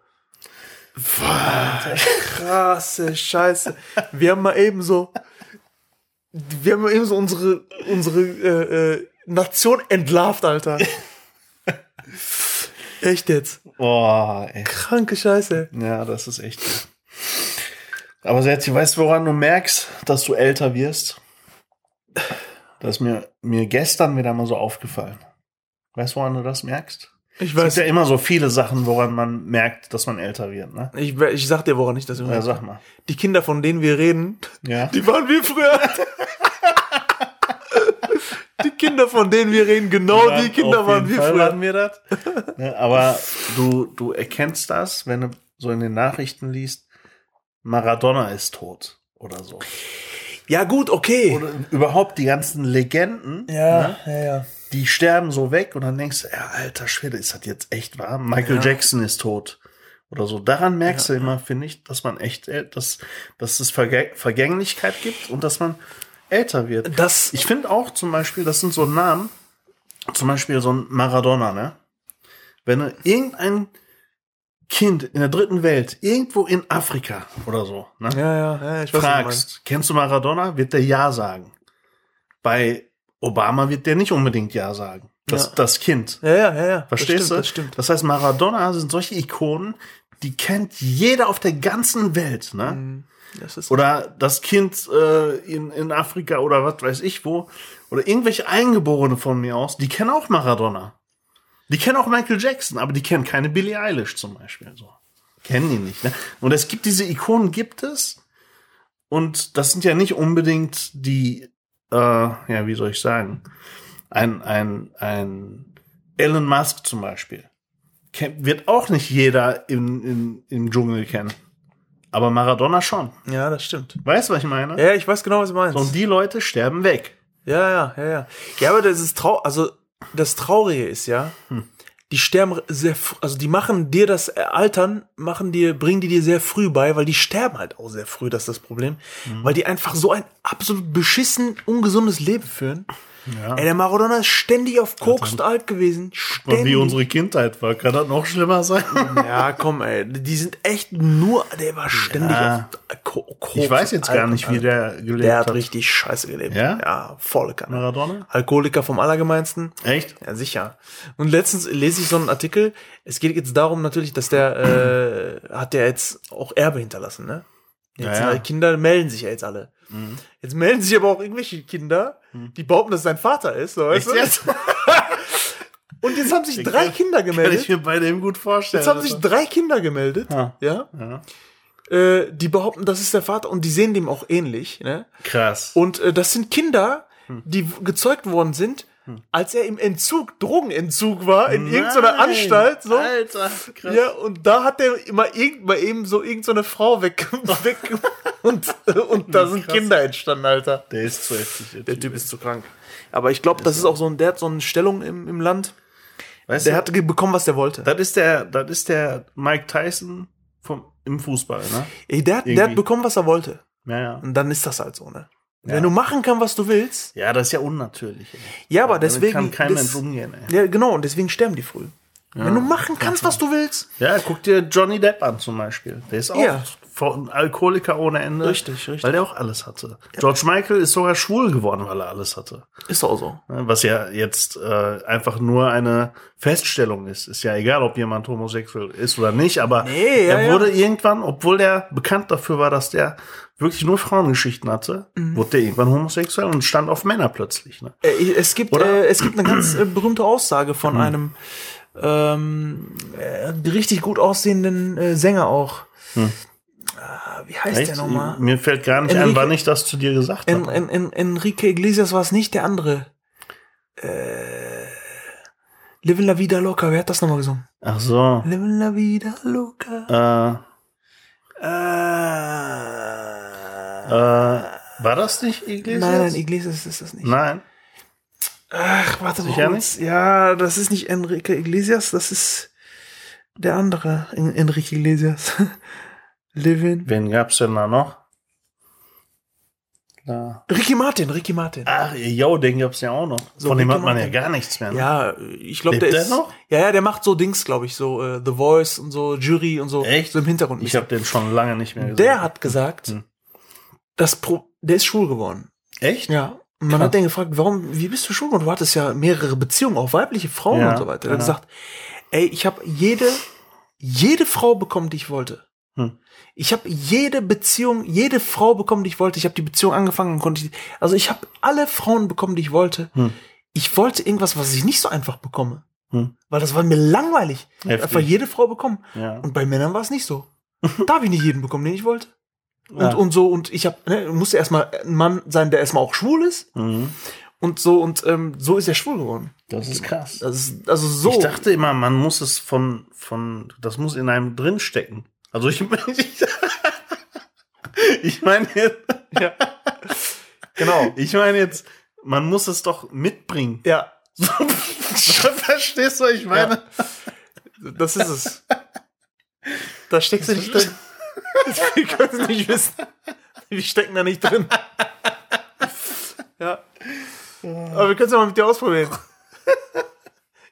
Krasse Scheiße. Wir haben mal eben so, wir haben mal eben so unsere, unsere äh, äh, Nation entlarvt, Alter. Echt jetzt.
Boah, ey.
Kranke Scheiße.
Ja, das ist echt. Aber Serti, weißt du, woran du merkst, dass du älter wirst? Das ist mir, mir gestern wieder mal so aufgefallen. Weißt du, woran du das merkst?
Ich
Es gibt
weiß,
ja immer so viele Sachen, woran man merkt, dass man älter wird, ne?
ich, ich sag dir, woran ich das immer.
Ja, sag mal.
Die Kinder, von denen wir reden,
Ja.
die waren wie früher. die Kinder, von denen wir reden, genau die Kinder
Auf
waren wie
Fall
früher.
waren wir das. Ne, Aber du, du erkennst das, wenn du so in den Nachrichten liest, Maradona ist tot oder so.
Ja, gut, okay.
Oder überhaupt die ganzen Legenden,
ja, ja, ja.
Die sterben so weg und dann denkst du, ja, alter Schwede, ist das jetzt echt wahr? Michael
Ja.
Jackson ist tot. oder so. Daran merkst du immer, finde ich, dass man echt, dass, dass es Vergä Vergänglichkeit gibt und dass man älter wird.
Das,
Ich finde auch zum Beispiel, das sind so Namen, zum Beispiel so ein Maradona, ne? Wenn du irgendein Kind in der dritten Welt, irgendwo in Afrika oder so, ne?
ja, ja, ja, ich weiß,
fragst, kennst du Maradona, wird der Ja sagen. Bei Obama wird der nicht unbedingt Ja sagen. Das,
Ja.
das Kind.
Ja, ja, ja, ja.
Verstehst
das stimmt,
du?
Das stimmt.
Das heißt, Maradona sind solche Ikonen, die kennt jeder auf der ganzen Welt. Ne?
Mhm. Das ist
Oder das Kind äh, in, in Afrika oder was weiß ich wo. Oder irgendwelche Eingeborene von mir aus, die kennen auch Maradona. Die kennen auch Michael Jackson, aber die kennen keine Billie Eilish zum Beispiel. So. Kennen die nicht. Ne? Und es gibt diese Ikonen, gibt es. Und das sind ja nicht unbedingt die, äh, ja, wie soll ich sagen, ein, ein, ein Elon Musk zum Beispiel. Wird auch nicht jeder in, in, im Dschungel kennen. Aber Maradona schon.
ja, das stimmt.
Weißt du, was ich meine?
Ja, ich weiß genau, was du meinst.
Und die Leute sterben weg.
Ja, ja, ja, ja. Ja, aber das ist trau also das Traurige ist ja, die sterben sehr, fr- also die machen dir das Altern, machen dir, bringen die dir sehr früh bei, weil die sterben halt auch sehr früh, das ist das Problem, weil die einfach so ein absolut beschissen, ungesundes Leben führen.
Ja.
Ey, der Maradona ist ständig auf Koks und alt gewesen. Ständig.
wie unsere Kindheit war, kann das noch schlimmer sein?
ja, komm, ey, die sind echt nur, der war ständig
Ja.
auf Ko Koks.
Ich weiß jetzt gar nicht, wie der gelebt
Der hat
hat.
richtig scheiße gelebt.
Ja?
Ja, volle Kanne.
Maradona?
Alkoholiker vom Allergemeinsten.
Echt?
Ja, sicher. Und letztens lese ich so einen Artikel. Es geht jetzt darum natürlich, dass der äh, hat der jetzt auch Erbe hinterlassen, ne? Jetzt
Ja, ja.
Kinder melden sich ja jetzt alle. Jetzt melden sich aber auch irgendwelche Kinder, die behaupten, dass es sein Vater ist. So, weißt du?
jetzt?
Und jetzt haben sich drei
kann-
Kinder
Kann
gemeldet.
ich mir bei dem gut vorstellen.
Jetzt haben sich
Alter.
drei Kinder gemeldet,
Ja.
ja,
ja.
äh, die behaupten, das ist der Vater und die sehen dem auch ähnlich, ne?
Krass.
Und äh, das sind Kinder,
Hm.
die gezeugt worden sind, als er im Entzug, Drogenentzug war, in irgendeiner
Nein.
Anstalt, so.
Alter, krass.
Ja, und da hat er immer irgend, mal eben so irgendeine Frau weg, weg und, und da sind
Krass.
Kinder entstanden, Alter.
Der ist zu heftig.
Der Typ ist zu krank. Aber ich glaube, das ist auch so ein, der hat so eine Stellung im, im Land.
Weißt
Der
du,
hat bekommen, was der wollte.
das ist der, das ist der Mike Tyson vom, im Fußball, ne?
Ey, der, hat- der hat bekommen, was er wollte.
Ja, ja.
Und dann ist das halt so, ne?
Ja.
Wenn du machen kannst, was du willst.
Ja, das ist ja unnatürlich. Ey.
Ja, aber
Damit
deswegen.
kann kein Mensch umgehen, ey.
Ja, genau, und deswegen sterben die früh. Wenn du machen kannst, was du willst.
Ja, guck dir Johnny Depp an zum Beispiel. Der ist auch
Ja.
Ein Alkoholiker ohne Ende.
Richtig, richtig.
Weil der auch alles hatte. George Michael ist sogar schwul geworden, weil er alles hatte.
Ist auch so.
Ne, Was ja jetzt äh, einfach nur eine Feststellung ist. Ist ja egal, ob jemand homosexuell ist oder nicht, aber
Nee, ja,
er
ja.
wurde irgendwann, obwohl der bekannt dafür war, dass der wirklich nur Frauengeschichten hatte,
Mhm.
wurde der irgendwann homosexuell und stand auf Männer plötzlich. Ne?
Äh, Es gibt, äh, es gibt eine ganz äh, berühmte Aussage von einem ähm, äh, richtig gut aussehenden äh, Sänger auch. Ah, wie heißt der nochmal?
Mir fällt gar nicht ein,
Enrique-
wann ich das zu dir gesagt habe.
en, en, Enrique Iglesias war es nicht, der andere. Äh, Livin la vida loca, wer hat das nochmal gesungen?
Ach so.
Livin la vida loca.
Äh,
Äh,
äh, war das nicht Iglesias?
nein, nein, Iglesias ist das nicht.
Nein.
Ach, warte mal
Sicher
kurz. Ja, das ist nicht Enrique Iglesias, das ist der andere En- Enrique Iglesias. Livin.
Wen gab's denn da noch? Da.
Ricky Martin, Ricky Martin.
Ach, jo, den gab's ja auch noch.
So,
Von dem
Ricky
hat man ja
Martin.
gar nichts mehr. Ne?
Ja, ich glaube, der
der
ist.
noch?
Ja, ja, der macht so Dings, glaube ich, so äh, The Voice und so Jury und so.
Echt?
So im Hintergrund.
Ich habe den schon lange nicht mehr gesehen.
der hat gesagt,
Hm.
das Pro der ist schwul geworden.
Echt?
Ja. Und man
Krass.
hat den gefragt, warum, wie bist du schwul geworden? Du hattest ja mehrere Beziehungen, auch weibliche Frauen
Ja,
und so weiter. Er hat
ja.
gesagt, ey, ich habe jede, jede Frau bekommen, die ich wollte.
Hm.
Ich habe jede Beziehung, jede Frau bekommen, die ich wollte. Ich habe die Beziehung angefangen und konnte, also ich habe alle Frauen bekommen, die ich wollte.
Hm.
Ich wollte irgendwas, was ich nicht so einfach bekomme.
Hm.
Weil das war mir langweilig.
Heftig.
Einfach jede Frau bekommen.
Ja.
Und bei Männern war es nicht so. da habe ich nicht jeden bekommen, den ich wollte. Und,
Ja.
und so, und ich habe, ne, musste erstmal ein Mann sein, der erstmal auch schwul ist.
Mhm.
Und so, und ähm, so ist er schwul geworden.
Das ist krass.
Das ist, also so.
Ich dachte immer, man muss es von, von, das muss in einem drin stecken. Also ich, ich, ich meine jetzt,
ja. genau.
ich meine jetzt, man muss es doch mitbringen.
Ja,
Verstehst du, was ich meine?
das ist es. Da steckst du nicht drin. Wir können es nicht wissen. Wir stecken da nicht drin. Ja. Aber wir können es ja mal mit dir ausprobieren.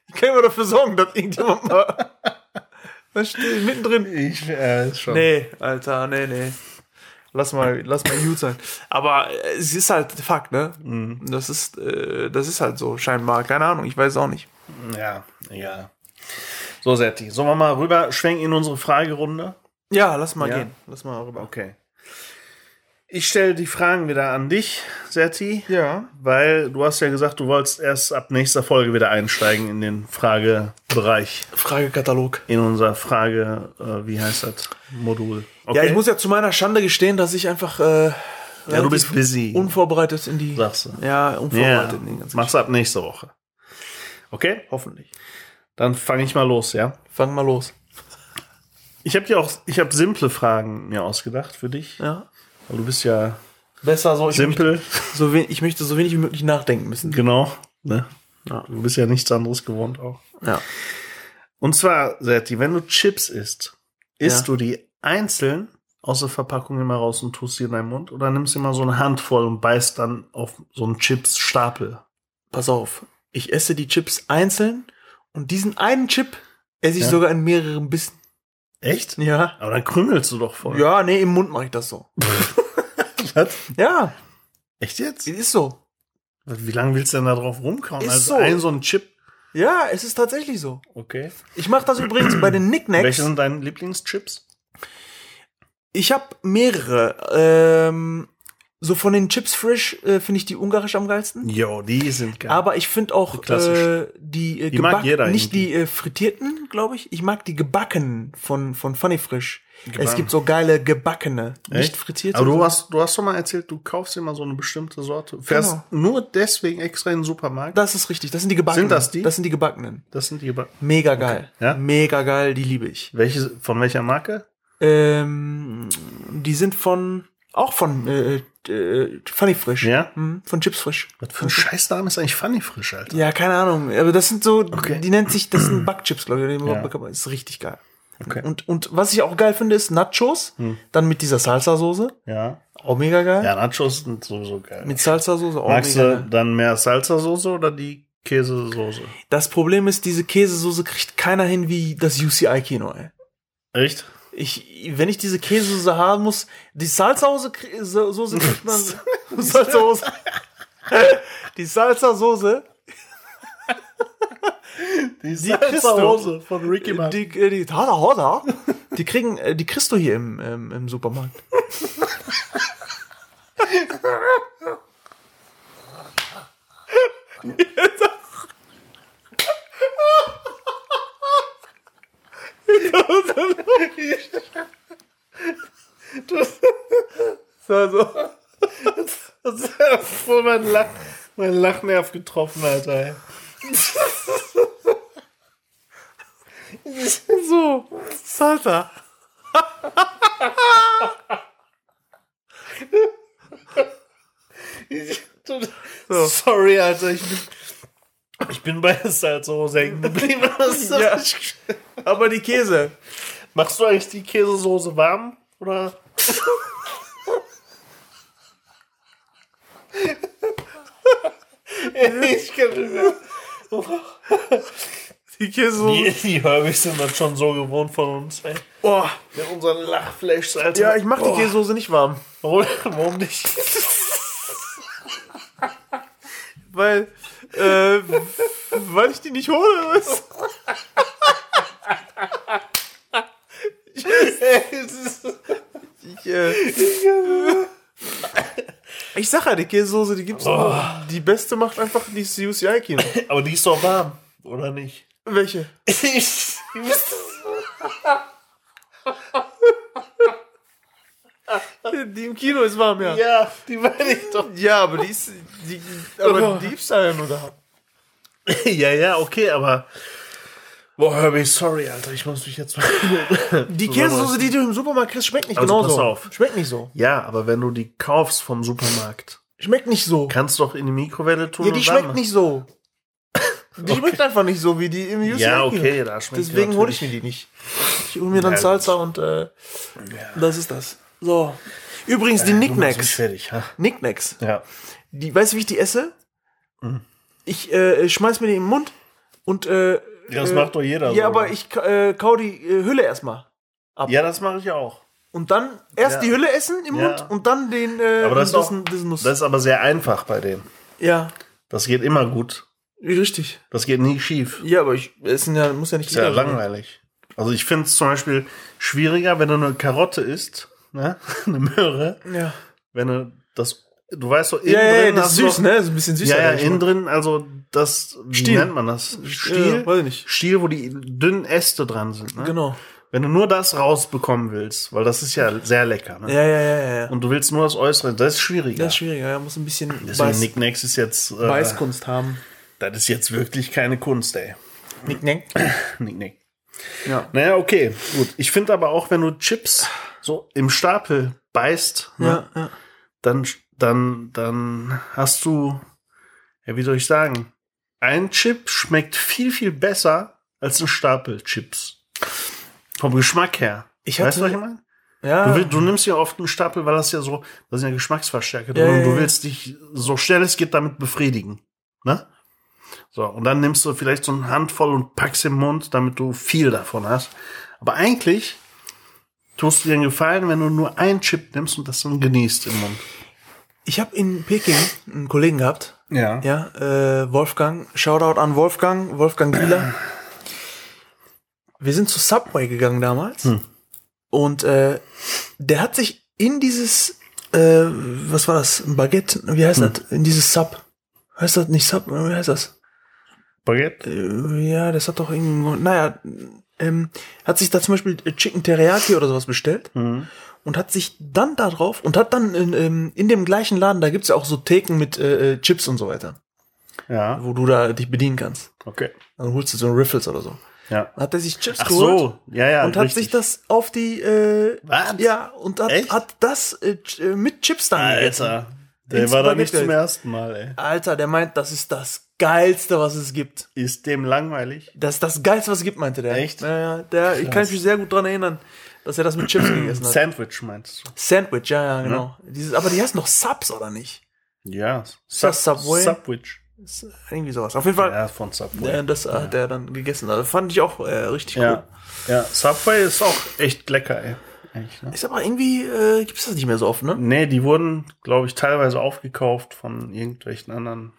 Ich kann immer dafür sorgen, dass irgendjemand mal. Da steht mittendrin.
Ich, äh, schon.
Nee, Alter, nee, nee. Lass mal, lass mal gut sein. Aber äh, es ist halt Fakt, ne? Das ist, äh, das ist halt so, scheinbar. Keine Ahnung, ich weiß auch nicht.
Ja, egal. So, Setti, sollen wir mal rüber schwenken in unsere Fragerunde?
Ja, lass mal
Ja.
gehen. Lass mal rüber.
Okay. Ich stelle die Fragen wieder an dich, Setti,
Ja.
weil du hast ja gesagt, du wolltest erst ab nächster Folge wieder einsteigen in den Fragebereich,
Fragekatalog.
in unser Frage, äh, wie heißt das, Modul. Okay?
Ja, ich muss ja zu meiner Schande gestehen, dass ich einfach äh,
ja, du bist busy,
unvorbereitet in die.
sagst du.
Ja,
Ja,
unvorbereitet in die ganze
machst du ab nächste Woche. Okay,
Hoffentlich.
dann fange ich mal los, ja?
Fang mal los.
Ich habe dir auch, ich habe simple Fragen mir ausgedacht für dich,
Ja.
Weil du bist ja
Besser so. Ich,
simpel,
möchte, so ich möchte so wenig wie möglich nachdenken müssen.
genau. Ne?
Ja.
Du bist ja nichts anderes gewohnt auch.
Ja.
Und zwar, Serti, wenn du Chips isst, isst
Ja.
du die einzeln aus der Verpackung immer raus und tust sie in deinen Mund oder nimmst du immer so eine Handvoll und beißt dann auf so einen Chips-Stapel?
Pass auf. Ich esse die Chips einzeln und diesen einen Chip esse ich
Ja.
sogar in mehreren Bissen.
Echt?
Ja.
Aber dann krümelst du doch voll.
Ja, nee, im Mund mache ich das so.
Was?
Ja,
Echt jetzt?
es ist so.
Wie lange willst du denn da drauf rumkauen?
Ist
also
so.
ein so ein Chip.
Ja, es ist tatsächlich so.
Okay.
Ich mache das übrigens bei den Knickknacks.
Welche sind deine Lieblingschips?
Ich habe mehrere. Ähm, so von den Chips Frisch äh, finde ich die ungarisch am geilsten.
Jo, die sind geil.
Aber ich finde auch äh, die, äh,
Die mag jeder
nicht die äh, frittierten, glaube ich. Ich mag die gebackenen von von Funny Frisch.
Gebacken.
Es gibt so geile gebackene, nicht
Echt?
frittierte.
Aber du hast, du hast doch mal erzählt, du kaufst immer so eine bestimmte Sorte. Fährst
Genau.
nur deswegen extra in den Supermarkt.
Das ist richtig. Das sind die gebackenen.
Sind das die?
Das sind die gebackenen.
Das sind die. Über-
Mega geil.
Ja?
Mega geil. Die liebe ich.
Welche, von welcher Marke?
Ähm, die sind von auch von äh, äh, Funny Frisch.
Ja?
Mhm, von Chips Frisch.
Was für ein Scheißname ist eigentlich Funny Frisch, Alter?
Ja, keine Ahnung. Aber das sind so,
Okay.
die nennt sich, das sind Backchips, glaube ich.
Ja.
ist richtig geil.
Okay.
Und, und was ich auch geil finde, ist Nachos. Dann mit dieser Salsa-Soße.
Ja.
Auch mega geil.
Ja, Nachos sind sowieso geil.
Mit Salsa-Soße auch
Magst
mega
du
geil.
dann mehr Salsa-Soße oder die Käsesoße?
Das Problem ist, diese Käsesoße kriegt keiner hin wie das UCI-Kino, ey.
Echt?
Ich, wenn ich diese Käsesoße haben muss, die Salsa-Soße krie- so- Soße kriegt man. Salsa-Soße. Die Salsa-Soße,
Die
Salsa-Soße
von Ricky
die, äh, die, Hada, Hada, die kriegen, äh, die kriegst du hier im, im, im Supermarkt. So, so.
Das ist voll mein, Lach, mein Lachnerv getroffen, Alter.
So, Salsa. So.
Sorry, Alter. Ich bin, ich bin bei der Salzsoße hängen geblieben.
Ja. Aber die Käse.
Machst du eigentlich die Käsesoße warm? Oder? ich kann nicht mehr.
Die Käsesoße.
Die, die Herbig sind das schon so gewohnt von uns, ey.
Oh,
Mit unseren Lachfleischs, Alter.
ja, ich mach die
Oh,
Käsesoße nicht warm.
Warum, warum nicht?
Weil, weil ich die nicht hole. Ich, äh, ich sag ja, die Käsesoße, die gibt's nur. Die beste macht einfach dieses UCI-Kino.
Aber die ist doch warm, oder nicht?
Welche?
Ich,
Die im Kino ist warm, ja.
ja, die meine ich doch.
Ja, aber die ist, die, aber die ist ja nur da.
Ja, ja, okay, aber. Boah, Herbie, sorry, Alter, ich muss mich jetzt mal.
Die Käsesoße, die du im Supermarkt kriegst, schmeckt nicht
Also
genauso.
pass auf.
Schmeckt nicht so.
Ja, aber wenn du die kaufst vom Supermarkt,
Schmeckt nicht so.
kannst du doch in die Mikrowelle tun.
Ja, die schmeckt nicht so. Die schmeckt einfach nicht so wie die im UC.
Ja, okay, da schmeckt die
Deswegen hole ich mir die nicht. Ich hole mir dann
Ja,
Salsa und äh, das ist das. So. Übrigens, die
mich
Knickknacks.
fertig, ha?
Knickknacks.
Ja.
Die, weißt du, wie ich die esse?
Mhm.
Ich äh, schmeiß mir die im Mund und äh,
Ja, das
äh,
macht doch jeder
Ja,
so,
aber
oder?
ich äh, kau die äh, Hülle erstmal.
Ja, das mache ich auch.
Und dann erst
Ja.
die Hülle essen im
Ja.
Mund und dann den äh,
Aber das ist, auch, das ist aber sehr einfach bei dem.
ja,
Das geht immer gut.
richtig.
Das geht nie schief.
Ja, aber ich essen ja, muss ja nicht
Ist ja langweilig. Also ich finde es zum Beispiel schwieriger, wenn du eine Karotte isst, ne? eine Möhre,
Ja.
wenn du das, du weißt so, innen
Ja, ja, ja,
drin
das ist süß, ne? Das ist ein bisschen süßer.
Ja, ja, innen drin, also das, wie
Stiel.
nennt man das?
Ja,
Stiel?
weiß ich nicht.
Stiel, wo die dünnen Äste dran sind. Ne?
Genau.
Wenn du nur das rausbekommen willst, weil das ist ja sehr lecker, ne?
Ja, ja, ja, ja. ja.
Und du willst nur das Äußere, das ist schwieriger.
Das ist schwieriger, ja. Muss ein bisschen
Deswegen
Beiß,
Nicknacks ist jetzt, äh,
Beißkunst haben.
das ist jetzt wirklich keine Kunst, ey.
Nick,
Nick-Nack.
Ja.
Naja, okay, gut. Ich finde aber auch, wenn du Chips so im Stapel beißt, ne,
Ja, ja.
dann, dann, dann hast du, ja, wie soll ich sagen, ein Chip schmeckt viel, viel besser als ein Stapel Chips. Vom Geschmack her.
Ich
weißt du,
hatte-
was ich meine?
Ja.
Du, du nimmst ja oft einen Stapel, weil das ja so, das sind ja Geschmacksverstärker drin
Ja,
und du willst dich so schnell es geht damit befriedigen. Ne? So, und dann nimmst du vielleicht so eine Handvoll und packst im Mund, damit du viel davon hast. Aber eigentlich tust du dir einen Gefallen, wenn du nur einen Chip nimmst und das dann genießt im Mund.
Ich habe in Peking einen Kollegen gehabt.
Ja.
Ja, äh, Wolfgang. Shoutout an Wolfgang. Wolfgang Gieler. Wir sind zu Subway gegangen damals.
Hm.
Und äh, der hat sich in dieses, äh, was war das? Ein Baguette? Wie heißt
Hm.
das? In dieses Sub. Heißt das nicht Sub? Wie heißt das?
Baguette?
Äh, Ja, das hat doch irgendwo, naja, ähm, hat sich da zum Beispiel Chicken Teriyaki oder sowas bestellt
Mhm.
Und hat sich dann da drauf und hat dann in, ähm, in dem gleichen Laden, da gibt's ja auch so Theken mit äh, äh, Chips und so weiter,
Ja,
wo du da dich bedienen kannst.
okay.
Dann holst du so Riffles oder so.
Ja.
Hat er sich Chips
Ach
geholt
so, ja, ja.
und hat
richtig.
sich das auf die, äh,
Was?
ja, und hat,
Echt?
hat das äh, äh, mit Chips dann gegessen.
Alter. Der war da nicht zum ersten Mal, ey.
Alter, der meint, das ist das Geilste, was es gibt.
Ist dem langweilig?
Das ist das Geilste, was es gibt, meinte der.
Echt?
Ja, ja, der, ich kann mich sehr gut dran erinnern, dass er das mit Chips gegessen hat.
Sandwich meinst du?
Sandwich, ja, ja, genau. Dieses, aber die heißen noch Subs, oder nicht?
Ja.
das Subway?
Subwich.
Ist irgendwie sowas. Auf jeden Fall,
Ja, von Subway.
äh, das hat er dann gegessen. Also fand ich auch äh, richtig cool.
Ja. Ja, Subway ist auch echt lecker, ey. Eigentlich, ne?
Ist aber irgendwie, äh, gibt's das nicht mehr so oft, ne?
Nee, die wurden, glaube ich, teilweise aufgekauft von irgendwelchen anderen.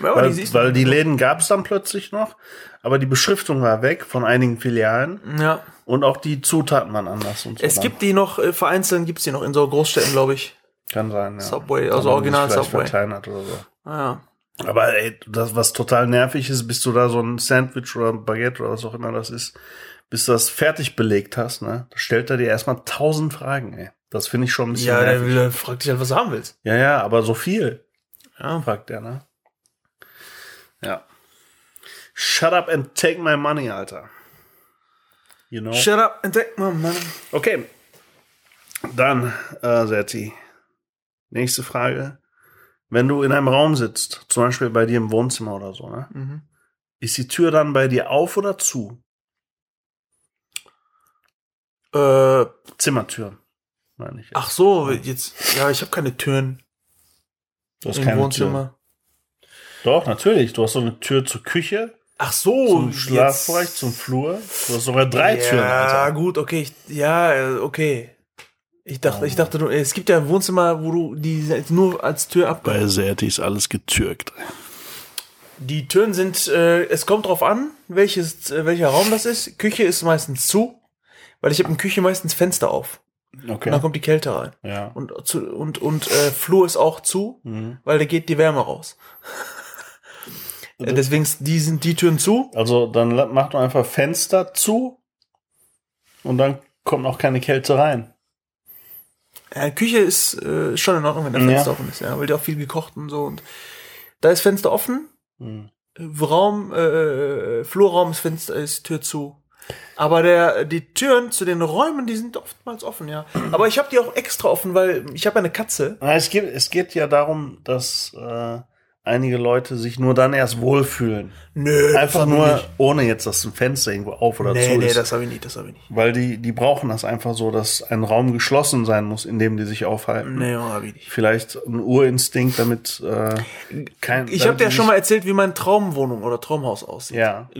Ja,
weil
die
weil die Läden gab es dann plötzlich noch, aber die Beschriftung war weg von einigen Filialen
Ja.
und auch die Zutaten waren anders und so.
Es
dann.
gibt die noch, äh, vereinzelt gibt's die noch in so Großstädten, glaube ich.
Kann sein, ja.
Subway, also Original Subway.
verkleinert oder so.
Ah, ja.
Aber ey, das, was total nervig ist, bis du da so ein Sandwich oder ein Baguette oder was auch immer das ist, bis du das fertig belegt hast, ne, da stellt er dir erstmal tausend Fragen, ey. Das finde ich schon ein bisschen
Ja, der, will- der fragt dich halt, was du haben willst.
Ja, ja, aber so viel,
Ja.
fragt er, ne? Ja. Shut up and take my money, Alter. You know?
Shut up and take my money.
Okay. Dann, äh, Serti. Nächste Frage. Wenn du in einem Raum sitzt, zum Beispiel bei dir im Wohnzimmer oder so, ne?
Mhm.
Ist die Tür dann bei dir auf oder zu?
Äh,
Zimmertür, meine ich.
ach so, jetzt, ja, ich habe keine Türen
du hast
im
keine
Wohnzimmer.
Tür. Doch, natürlich. Du hast so eine Tür zur Küche,
Ach so,
zum Schlafbereich, zum Flur. Du hast sogar drei
ja,
Türen, Alter.
gut, okay, ich, ja, okay. Ich dachte, ich dachte, es gibt ja Wohnzimmer, wo du die nur als Tür ab.
Bei Serti ist alles getürkt.
Die Türen sind, äh, es kommt drauf an, welches, äh, welcher Raum das ist. Küche ist meistens zu, weil ich habe in Küche meistens Fenster auf.
Okay.
Und dann kommt die Kälte rein.
ja.
Und, zu, und, und äh, Flur ist auch zu,
Mhm.
weil da geht die Wärme raus. Äh, Deswegen die sind die Türen zu.
Also dann la- mach doch einfach Fenster zu und dann kommt auch keine Kälte rein.
Ja, Küche ist äh, schon in Ordnung, wenn
Ja.
Fenster offen ist, ja, weil die auch viel gekocht und so. Und da ist Fenster offen,
Hm.
Raum, äh, Flurraum ist Fenster, ist Tür zu. Aber der, die Türen zu den Räumen, die sind oftmals offen, ja. Aber ich habe die auch extra offen, weil ich habe eine Katze.
Es, geht, es geht ja darum, dass äh, einige Leute sich nur dann erst wohlfühlen.
Nö,
Einfach nur, ohne jetzt, dass ein Fenster irgendwo auf oder
Nee,
zu
nee,
ist.
das habe ich nicht, das habe ich nicht.
Weil die, die brauchen das einfach so, dass ein Raum geschlossen sein muss, in dem die sich aufhalten.
Nee, habe ich nicht.
Vielleicht ein Urinstinkt, damit äh, kein.
Ich habe dir ja schon mal erzählt, wie meine Traumwohnung oder Traumhaus aussieht.
Ja.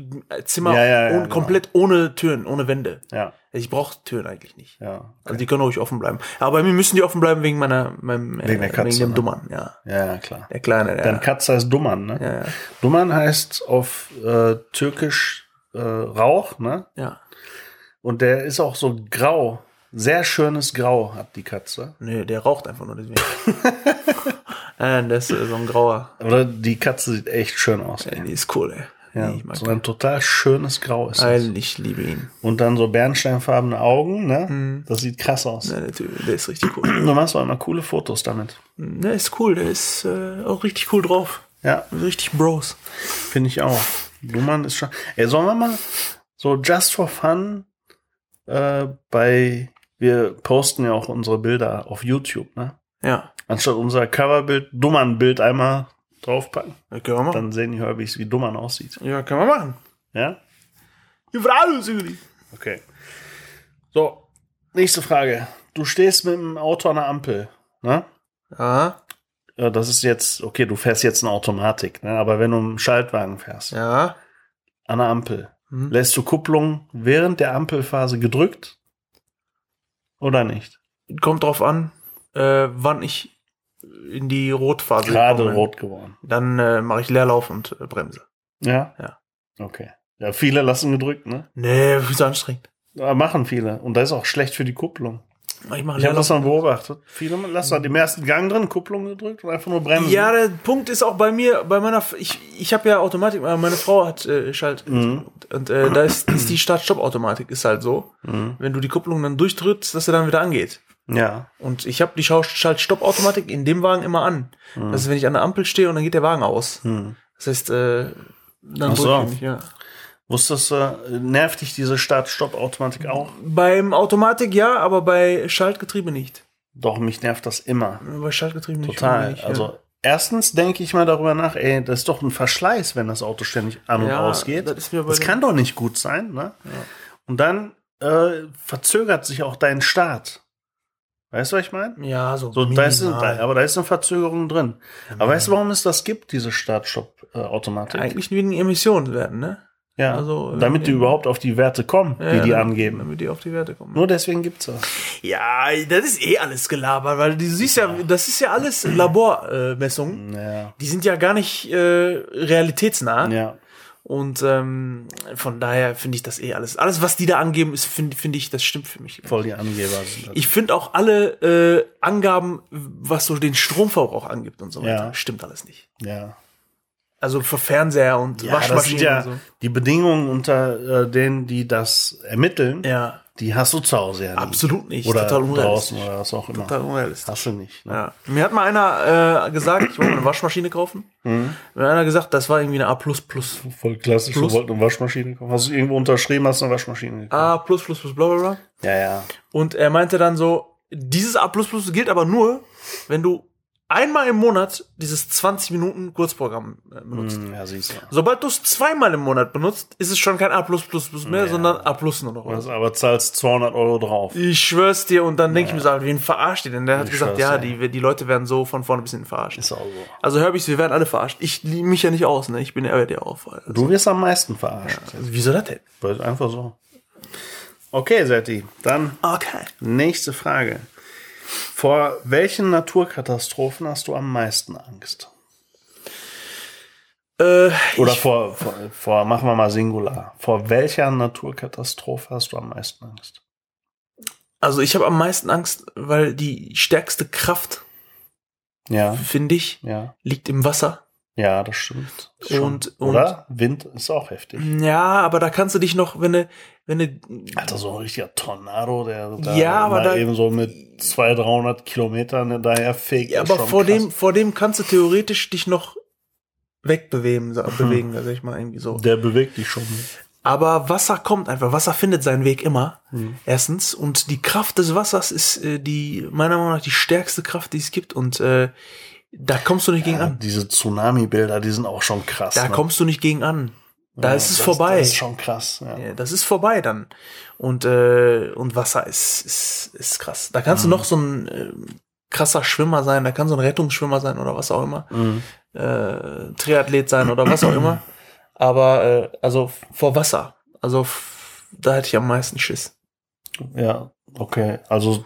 Zimmer
Ja, ja, ja,
ohne,
genau.
komplett ohne Türen, ohne Wände.
Ja,
Ich brauche Türen eigentlich nicht.
ja.
Also die können ruhig offen bleiben. Aber bei mir müssen die offen bleiben wegen meiner, meinem, äh,
Wegen der Katze,
wegen dem
ne?
Dummern, ja.
Ja, ja, klar.
Der Kleine, der.
Dein Katz heißt Dummern, ne?
ja, ja,
Dummern heißt auf äh, Türkisch äh, Rauch, ne?
ja.
Und der ist auch so grau. Sehr schönes Grau hat die Katze.
Nee, der raucht einfach nur deswegen. Nein, das ist so ein grauer.
Oder die Katze sieht echt schön aus.
Ey. die ist cool, ey.
Ja,
Nee,
so ein total schönes Grau ist das.
Ich liebe ihn.
Und dann so bernsteinfarbene Augen, ne?
Mhm.
Das sieht krass aus.
Ja, der, ist richtig cool.
Du machst auch immer coole Fotos damit.
Der ist cool, der ist äh, auch richtig cool drauf.
Ja,
Richtig Bros.
finde ich auch. Dummern ist schon. Ey, sollen wir mal so just for fun äh, bei. Wir posten ja auch unsere Bilder auf YouTube, ne?
Ja,
Anstatt unser Coverbild, Dummern-Bild einmal draufpacken.
das können wir machen.
Dann sehen die Herbys, wie Dummern aussieht.
Ja, können wir machen.
Ja?
Die Frage ist irgendwie-
Okay. So, nächste Frage. Du stehst mit dem Auto an der Ampel, ne?
Ja,
Ja, das ist jetzt, okay, du fährst jetzt eine Automatik, ne? aber wenn du einen Schaltwagen fährst,
ja.
an der Ampel,
Hm.
lässt du Kupplung während der Ampelphase gedrückt oder nicht?
Kommt drauf an, äh, wann ich in die Rotphase
Gerade
komme.
rot geworden.
Dann äh, mache ich Leerlauf und äh, bremse.
Ja?
Ja.
Okay. Ja, viele lassen gedrückt, ne?
Nee, zu anstrengend.
Ja, machen viele. Und das ist auch schlecht für die Kupplung.
Ich
Ich habe das mal beobachtet. Viele lassen halt im ersten Gang drin, Kupplung gedrückt und einfach nur bremsen.
Ja, der Punkt ist auch bei mir, bei meiner, ich, ich habe ja Automatik, äh, meine Frau hat äh, Schalt
Mhm.
und äh, da ist, ist die Start-Stopp-Automatik ist halt so,
Mhm.
wenn du die Kupplung dann durchdrückst, dass er dann wieder angeht.
Ja.
Und ich habe die Schalt-Stopp-Automatik in dem Wagen immer an.
Mhm.
Das ist, wenn ich an der Ampel stehe und dann geht der Wagen aus.
Hm.
Das heißt, äh, dann
so.
ich ja.
Wusstest du, äh, nervt dich diese Start-Stopp-Automatik auch?
Beim Automatik ja, aber bei Schaltgetriebe nicht.
Doch, mich nervt das immer.
Bei Schaltgetriebe nicht.
Total.
Nicht,
also, erstens denke ich mal darüber nach, ey, das ist doch ein Verschleiß, wenn das Auto ständig an und
Ja,
ausgeht.
das ist mir
das kann doch nicht gut sein, ne? Und dann äh, verzögert sich auch dein Start. Weißt du, was ich meine?
ja, so.
So, da ist, aber da ist eine Verzögerung drin. Aber weißt du, warum es das gibt, diese Start-Stopp-Automatik?
Eigentlich wegen Emissionen ne?
ja,
also,
damit die
äh,
überhaupt auf die Werte kommen, die die angeben.
Damit die auf die Werte kommen.
Nur deswegen gibt's das.
Ja, das ist eh alles gelabert, weil du siehst ja, das ist ja alles Labormessungen.
Ja.
Die sind ja gar nicht äh, realitätsnah.
Ja.
Und ähm, von daher finde ich das eh alles. Alles, was die da angeben, ist, finde finde ich, das stimmt für mich.
Voll die Angeber sind das.
Ich finde auch alle äh, Angaben, was so den Stromverbrauch angibt und so weiter,
Ja.
stimmt alles nicht.
ja.
Also für Fernseher und
Ja, das sind
Waschmaschinen
ja
so.
die Bedingungen, unter äh, denen die das ermitteln,
Ja,
die hast du zu Hause ja nicht.
absolut nicht.
Oder
Total
draußen oder was auch immer.
Total unrealistisch.
Hast du nicht. Ne?
Ja. Mir hat mal einer äh, gesagt, ich wollte eine Waschmaschine kaufen.
Mhm.
Mir hat einer gesagt, das war irgendwie eine A.
Voll klassisch,
Plus-
du wolltest eine Waschmaschine kaufen. Hast du irgendwo unterschrieben, hast du eine Waschmaschine gekauft?
A plus plus plus bla bla bla.
Ja, ja.
Und er meinte dann so, dieses A plus plus gilt aber nur, wenn du einmal im Monat dieses 20 Minuten Kurzprogramm äh, benutzt.
Hm, ja, siehst du.
Sobald du es zweimal im Monat benutzt, ist es schon kein A plus plus plus mehr,
Ja.
sondern A plus nur noch.
Du hast aber zahlst 200 Euro drauf.
Ich schwör's dir und dann denke ich mir so, wen verarscht ihr denn? Der hat
Ich
gesagt, ja, die, die Leute werden so von vorne bis hinten verarscht.
Ist auch so.
Also Herbys, wir werden alle verarscht. Ich liebe mich ja nicht aus, ne? Ich bin ja der auf. Also,
Du wirst am meisten verarscht.
wieso das denn?
Weil Einfach so. Okay, Setti, dann
Okay.
nächste Frage. Vor welchen Naturkatastrophen hast du am meisten Angst?
Äh,
Oder vor, vor, vor, machen wir mal Singular. Vor welcher Naturkatastrophe hast du am meisten Angst?
also ich habe am meisten Angst, weil die stärkste Kraft,
Ja,
finde ich,
ja,
liegt im Wasser.
ja, das stimmt. Schon.
Und- und-
Oder? Wind ist auch heftig.
Ja, aber da kannst du dich noch, wenn du, wenn du,
Alter, so ein richtiger Tornado, der da
Ja, aber da-
eben so mit 200, 300 Kilometern daher fegt.
ja, aber vor
krass.
dem, vor dem kannst du theoretisch dich noch wegbewegen, sa- bewegen, sag ich mal irgendwie so.
Der bewegt dich schon.
Aber Wasser kommt einfach. Wasser findet seinen Weg immer.
Mhm.
Erstens. Und die Kraft des Wassers ist äh, die, meiner Meinung nach, die stärkste Kraft, die es gibt. Und äh, Da kommst du nicht gegen
Ja,
an.
diese Tsunami-Bilder, die sind auch schon krass.
Da
ne?
kommst du nicht gegen an. Da
Ja,
ist es
das,
vorbei.
Das ist schon krass. Ja.
Ja, das ist vorbei dann. Und, äh, und Wasser ist, ist, ist krass. Da kannst
Mhm.
du noch so ein äh, krasser Schwimmer sein, da kann so ein Rettungsschwimmer sein oder was auch immer.
Mhm.
Äh, Triathlet sein oder was auch immer. Aber äh, also vor Wasser. Also da hätte ich am meisten Schiss.
ja, okay. Also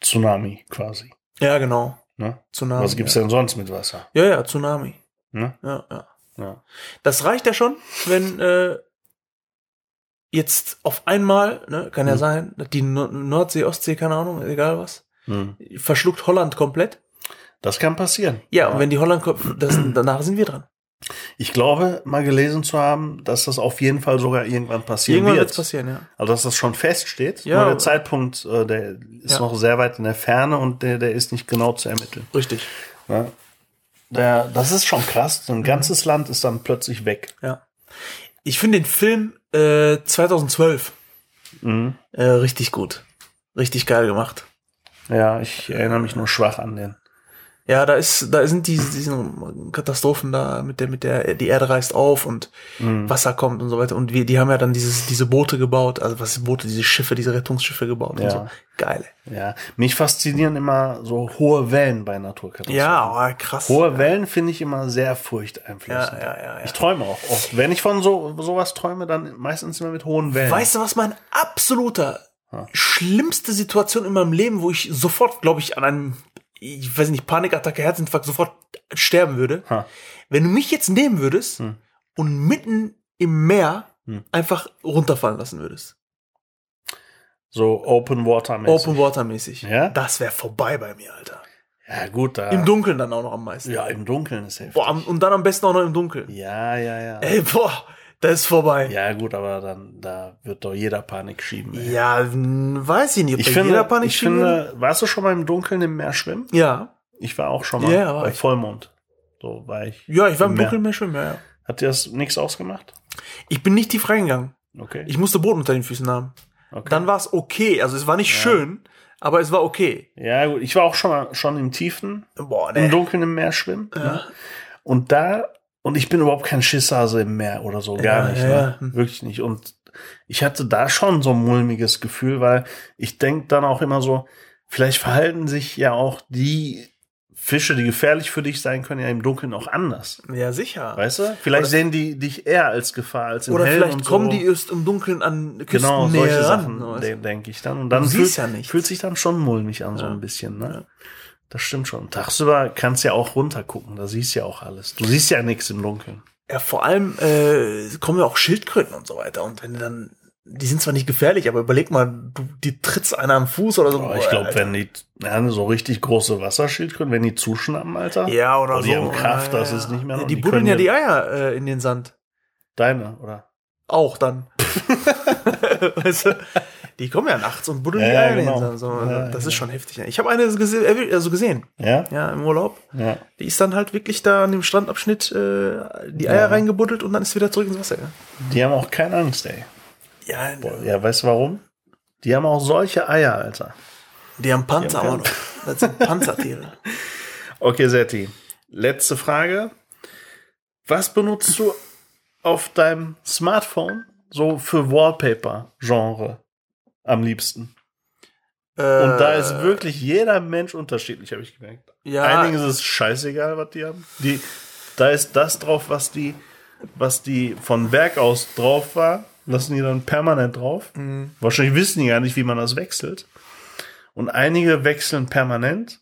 Tsunami quasi.
Ja, genau.
Ne?
Tsunami.
Was gibt's
ja.
denn sonst mit Wasser?
Ja, ja, Tsunami.
Ne?
Ja, ja.
Ja.
Das reicht ja schon, wenn äh, jetzt auf einmal, ne, kann ja
Mhm.
sein, die Nor- Nordsee, Ostsee, keine Ahnung, egal was,
Hm.
verschluckt Holland komplett.
Das kann passieren.
Ja, und wenn die Holland, ko- das, danach sind wir dran.
Ich glaube, mal gelesen zu haben, dass das auf jeden Fall sogar irgendwann passieren
Irgendwann
wird.
wird es passieren, ja.
Also dass das schon feststeht.
Ja.
Nur der Zeitpunkt, äh, der ist
Ja.
noch sehr weit in der Ferne und der, der ist nicht genau zu ermitteln.
Richtig.
Ne? Der, das ist schon krass. So ein ganzes Land ist dann plötzlich weg.
Ja. Ich finde den Film äh, 2012
Mhm.
äh, richtig gut. Richtig geil gemacht.
Ja, ich erinnere mich nur schwach an den.
Ja, da ist, da sind diese, diese Katastrophen da mit der, mit der, die Erde reißt auf und
Mhm.
Wasser kommt und so weiter. Und wir, die haben ja dann dieses, diese Boote gebaut, also was ist Boote, diese Schiffe, diese Rettungsschiffe gebaut
Ja.
und so. Geil.
Ja, mich faszinieren immer so hohe Wellen bei Naturkatastrophen.
Ja, oh, krass.
Hohe Wellen finde ich immer sehr furchteinflößend.
Ja, ja, ja, ja.
Ich träume auch oft. Wenn ich von so sowas träume, dann meistens immer mit hohen Wellen.
Weißt du, was mein absoluter
Ja.
schlimmste Situation in meinem Leben, wo ich sofort, glaube ich, an einem, ich weiß nicht, Panikattacke, Herzinfarkt sofort sterben würde?
Ha.
Wenn du mich jetzt nehmen würdest
Hm.
und mitten im Meer
Hm.
einfach runterfallen lassen würdest.
So Open Water mäßig.
Open Water mäßig.
Ja?
Das wäre vorbei bei mir, Alter.
Ja, gut, da.
Im Dunkeln dann auch noch am meisten.
Ja, im Dunkeln ist heftig.
Boah, und dann am besten auch noch im Dunkeln.
Ja, ja, ja.
Ey, boah, das ist vorbei.
Ja, gut, aber dann, da wird doch jeder Panik schieben. ey.
Ja, weiß ich nicht, ob
Ich
da
finde,
jeder Panik
ich
schieben
finde, warst du schon mal im Dunkeln im Meer schwimmen?
Ja.
Ich war auch schon mal
Ja,
bei
ich.
Vollmond. So war ich.
Ja, ich war im
Meer.
Dunkeln mehr schwimmen, ja, ja.
Hat dir das nichts ausgemacht?
Ich bin nicht tief reingegangen.
Okay.
Ich musste Boden unter den Füßen haben.
okay.
Dann war es okay. Also es war nicht schön, aber es war okay.
ja, gut. Ich war auch schon mal schon im Tiefen,
Boah,
im
ne.
Dunkeln im Meer schwimmen.
Ja.
Ne? Und da, und ich bin überhaupt kein Schisshase im Meer oder so, gar
Ja,
nicht. ne?
ja. Hm.
Wirklich nicht. Und ich hatte da schon so ein mulmiges Gefühl, weil ich denke dann auch immer so, vielleicht verhalten sich ja auch die Fische, die gefährlich für dich sein können, ja im Dunkeln auch anders.
Ja, sicher.
Weißt du? Vielleicht
Oder-
sehen die dich eher als Gefahr als im
Oder
Hellen
vielleicht
und
kommen
so.
die erst im Dunkeln an Küsten
Genau, solche
ran.
Sachen,
so,
denke ich dann. Und dann fühlt,
ja
fühlt sich dann schon mulmig an, so
Ja.
ein bisschen. Ne?
Ja.
Das stimmt schon. Tagsüber kannst du ja auch runtergucken, da siehst du ja auch alles. Du siehst ja nichts im Dunkeln.
Ja, vor allem äh, kommen ja auch Schildkröten und so weiter. Und wenn du dann, die sind zwar nicht gefährlich, aber überleg mal, du, die trittst einer am Fuß oder so.
Aber ich glaube, wenn die, ja, so richtig große Wasserschildkröten, wenn die zuschnappen, Alter.
ja oder
Oh,
so.
die haben Kraft,
ja,
das ist nicht mehr.
Ja,
und
die, buddeln ja die Eier äh, in den Sand.
Deine, oder?
Auch dann. weißt du? Die kommen ja nachts und buddeln
Ja,
die Eier
genau.
So,
Ja,
das
ja.
ist schon heftig. Ich habe eine gese erwi- also gesehen,
Ja?
ja, im Urlaub.
Ja.
Die ist dann halt wirklich da an dem Strandabschnitt äh, die Eier reingebuddelt und dann ist sie wieder zurück ins Wasser.
Die haben auch keine Angst, ey.
ja
Boah, ja, weißt du warum? Die haben auch solche Eier, Alter.
die haben Panzer
Die haben
auch noch. Das sind Panzertiere.
Okay, Setti. Letzte Frage. Was benutzt du auf deinem Smartphone so für Wallpaper-Genre am liebsten? Und da ist wirklich jeder Mensch unterschiedlich, habe ich gemerkt.
Äh. Ja.
Einigen ist es scheißegal, was die haben. Die, da ist das drauf, was die, was die von Werk aus drauf war, lassen die dann permanent drauf.
Mhm.
Wahrscheinlich wissen die gar nicht, wie man das wechselt. Und einige wechseln permanent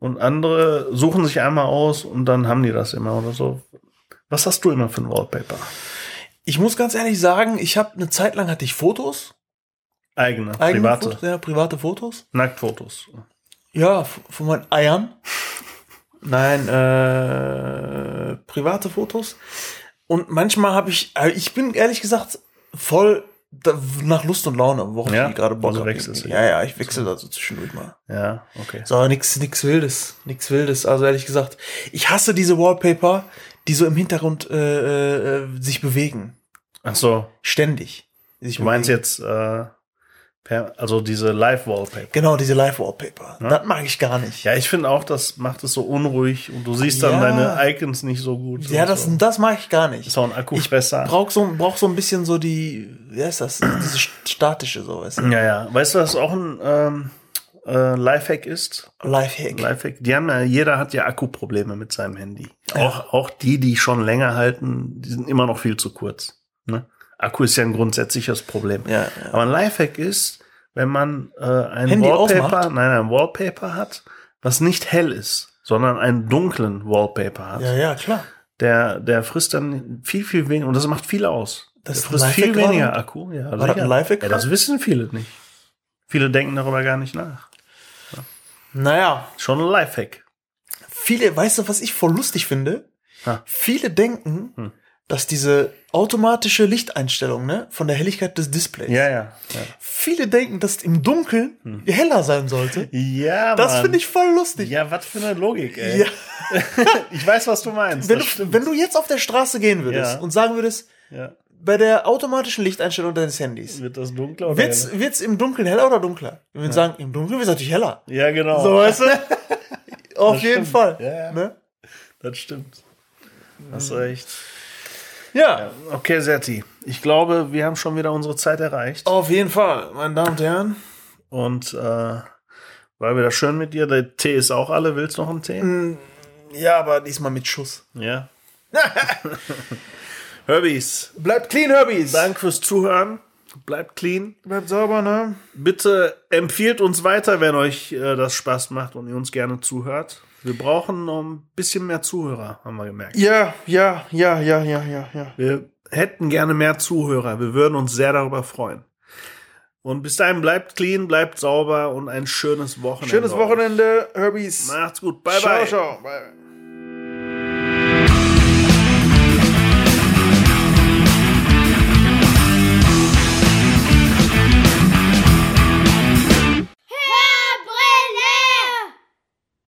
und andere suchen sich einmal aus und dann haben die das immer oder so. Was hast du immer für ein Wallpaper?
Ich muss ganz ehrlich sagen, ich habe eine Zeit lang hatte ich Fotos,
Eigene,
eigene
private,
Fotos, ja, private Fotos.
Nacktfotos.
Ja, von meinen Eiern. Nein, äh, private Fotos. Und manchmal habe ich, äh, ich bin ehrlich gesagt voll nach Lust und Laune, worauf
Ja?
ich gerade Bock
Also
hab.
wechselst du.
Ja, ja, ich wechsle da so zwischendurch mal.
Ja, okay.
So, nix, nix Wildes, nix Wildes. Also ehrlich gesagt, ich hasse diese Wallpaper, die so im Hintergrund äh, äh, sich bewegen.
Ach so,
Ständig.
Du meinst
bewegen.
jetzt äh, also diese Live-Wallpaper.
Genau, diese Live-Wallpaper. Das mag ich gar nicht.
Ja, ich finde auch, das macht es so unruhig und du siehst dann
Ja.
deine Icons nicht so gut.
Ja, das,
so.
das mag ich gar nicht.
ist auch ein Akkufresser.
Ich brauch so, brauch so ein bisschen so die, wie heißt das? Diese statische, so, weißt du?
Ja, ja. Weißt du, was auch ein ähm, äh, Lifehack ist?
Lifehack.
Lifehack. Die haben ja, jeder hat ja Akkuprobleme mit seinem Handy. Auch, auch die, die schon länger halten, die sind immer noch viel zu kurz. Ne? Akku ist ja ein grundsätzliches Problem.
Ja, ja.
Aber ein Lifehack ist, wenn man äh, ein
Handy
Wallpaper,
ausmacht?
nein, ein Wallpaper hat, was nicht hell ist, sondern einen dunklen Wallpaper hat.
Ja, ja, klar.
Der, der frisst dann viel, viel weniger, und das macht viel aus.
Das
der frisst viel weniger? Akku. Ja,
War das ein Lifehack
ja, das wissen viele nicht. Viele denken darüber gar nicht nach.
Naja,
Schon ein Lifehack.
viele, weißt du, was ich voll lustig finde?
Ha.
Viele denken,
Hm.
Dass diese automatische Lichteinstellung, ne, von der Helligkeit des Displays.
Ja, ja.
Viele denken, dass im Dunkeln heller sein sollte.
Ja,
Das finde ich voll lustig.
Ja, was für eine Logik, ey.
Ja.
Ich weiß, was du meinst.
Wenn du, wenn du jetzt auf der Straße gehen würdest
Ja.
und sagen würdest,
ja.
bei der automatischen Lichteinstellung deines Handys,
Wird das dunkler oder
wird's,
heller?
wird's im Dunkeln heller oder dunkler? Wir würden sagen, im Dunkeln wird's natürlich heller.
Ja, genau.
So, weißt du? Auf
Das
jeden
stimmt.
Fall.
Ja, ja.
Ne?
Das stimmt. Hast recht.
Ja,
Okay, Serti. Ich glaube, wir haben schon wieder unsere Zeit erreicht.
auf jeden Fall, meine Damen und Herren.
Und äh, war wieder schön mit dir. Der Tee ist auch alle. Willst du noch einen Tee?
Mm. Ja, aber diesmal mit Schuss.
Ja. Herbies,
Bleibt clean, Herbies.
Dank fürs Zuhören. Bleibt clean.
Bleibt sauber, ne?
Bitte empfiehlt uns weiter, wenn euch äh, das Spaß macht und ihr uns gerne zuhört. Wir brauchen noch ein bisschen mehr Zuhörer, haben wir gemerkt.
Ja, ja, ja, ja, ja, ja, ja.
Wir hätten gerne mehr Zuhörer. Wir würden uns sehr darüber freuen. Und bis dahin bleibt clean, bleibt sauber und ein schönes Wochenende.
Schönes. Wochenende, Herbies.
Macht's gut. Bye,
ciao,
bye.
ciao. Bye.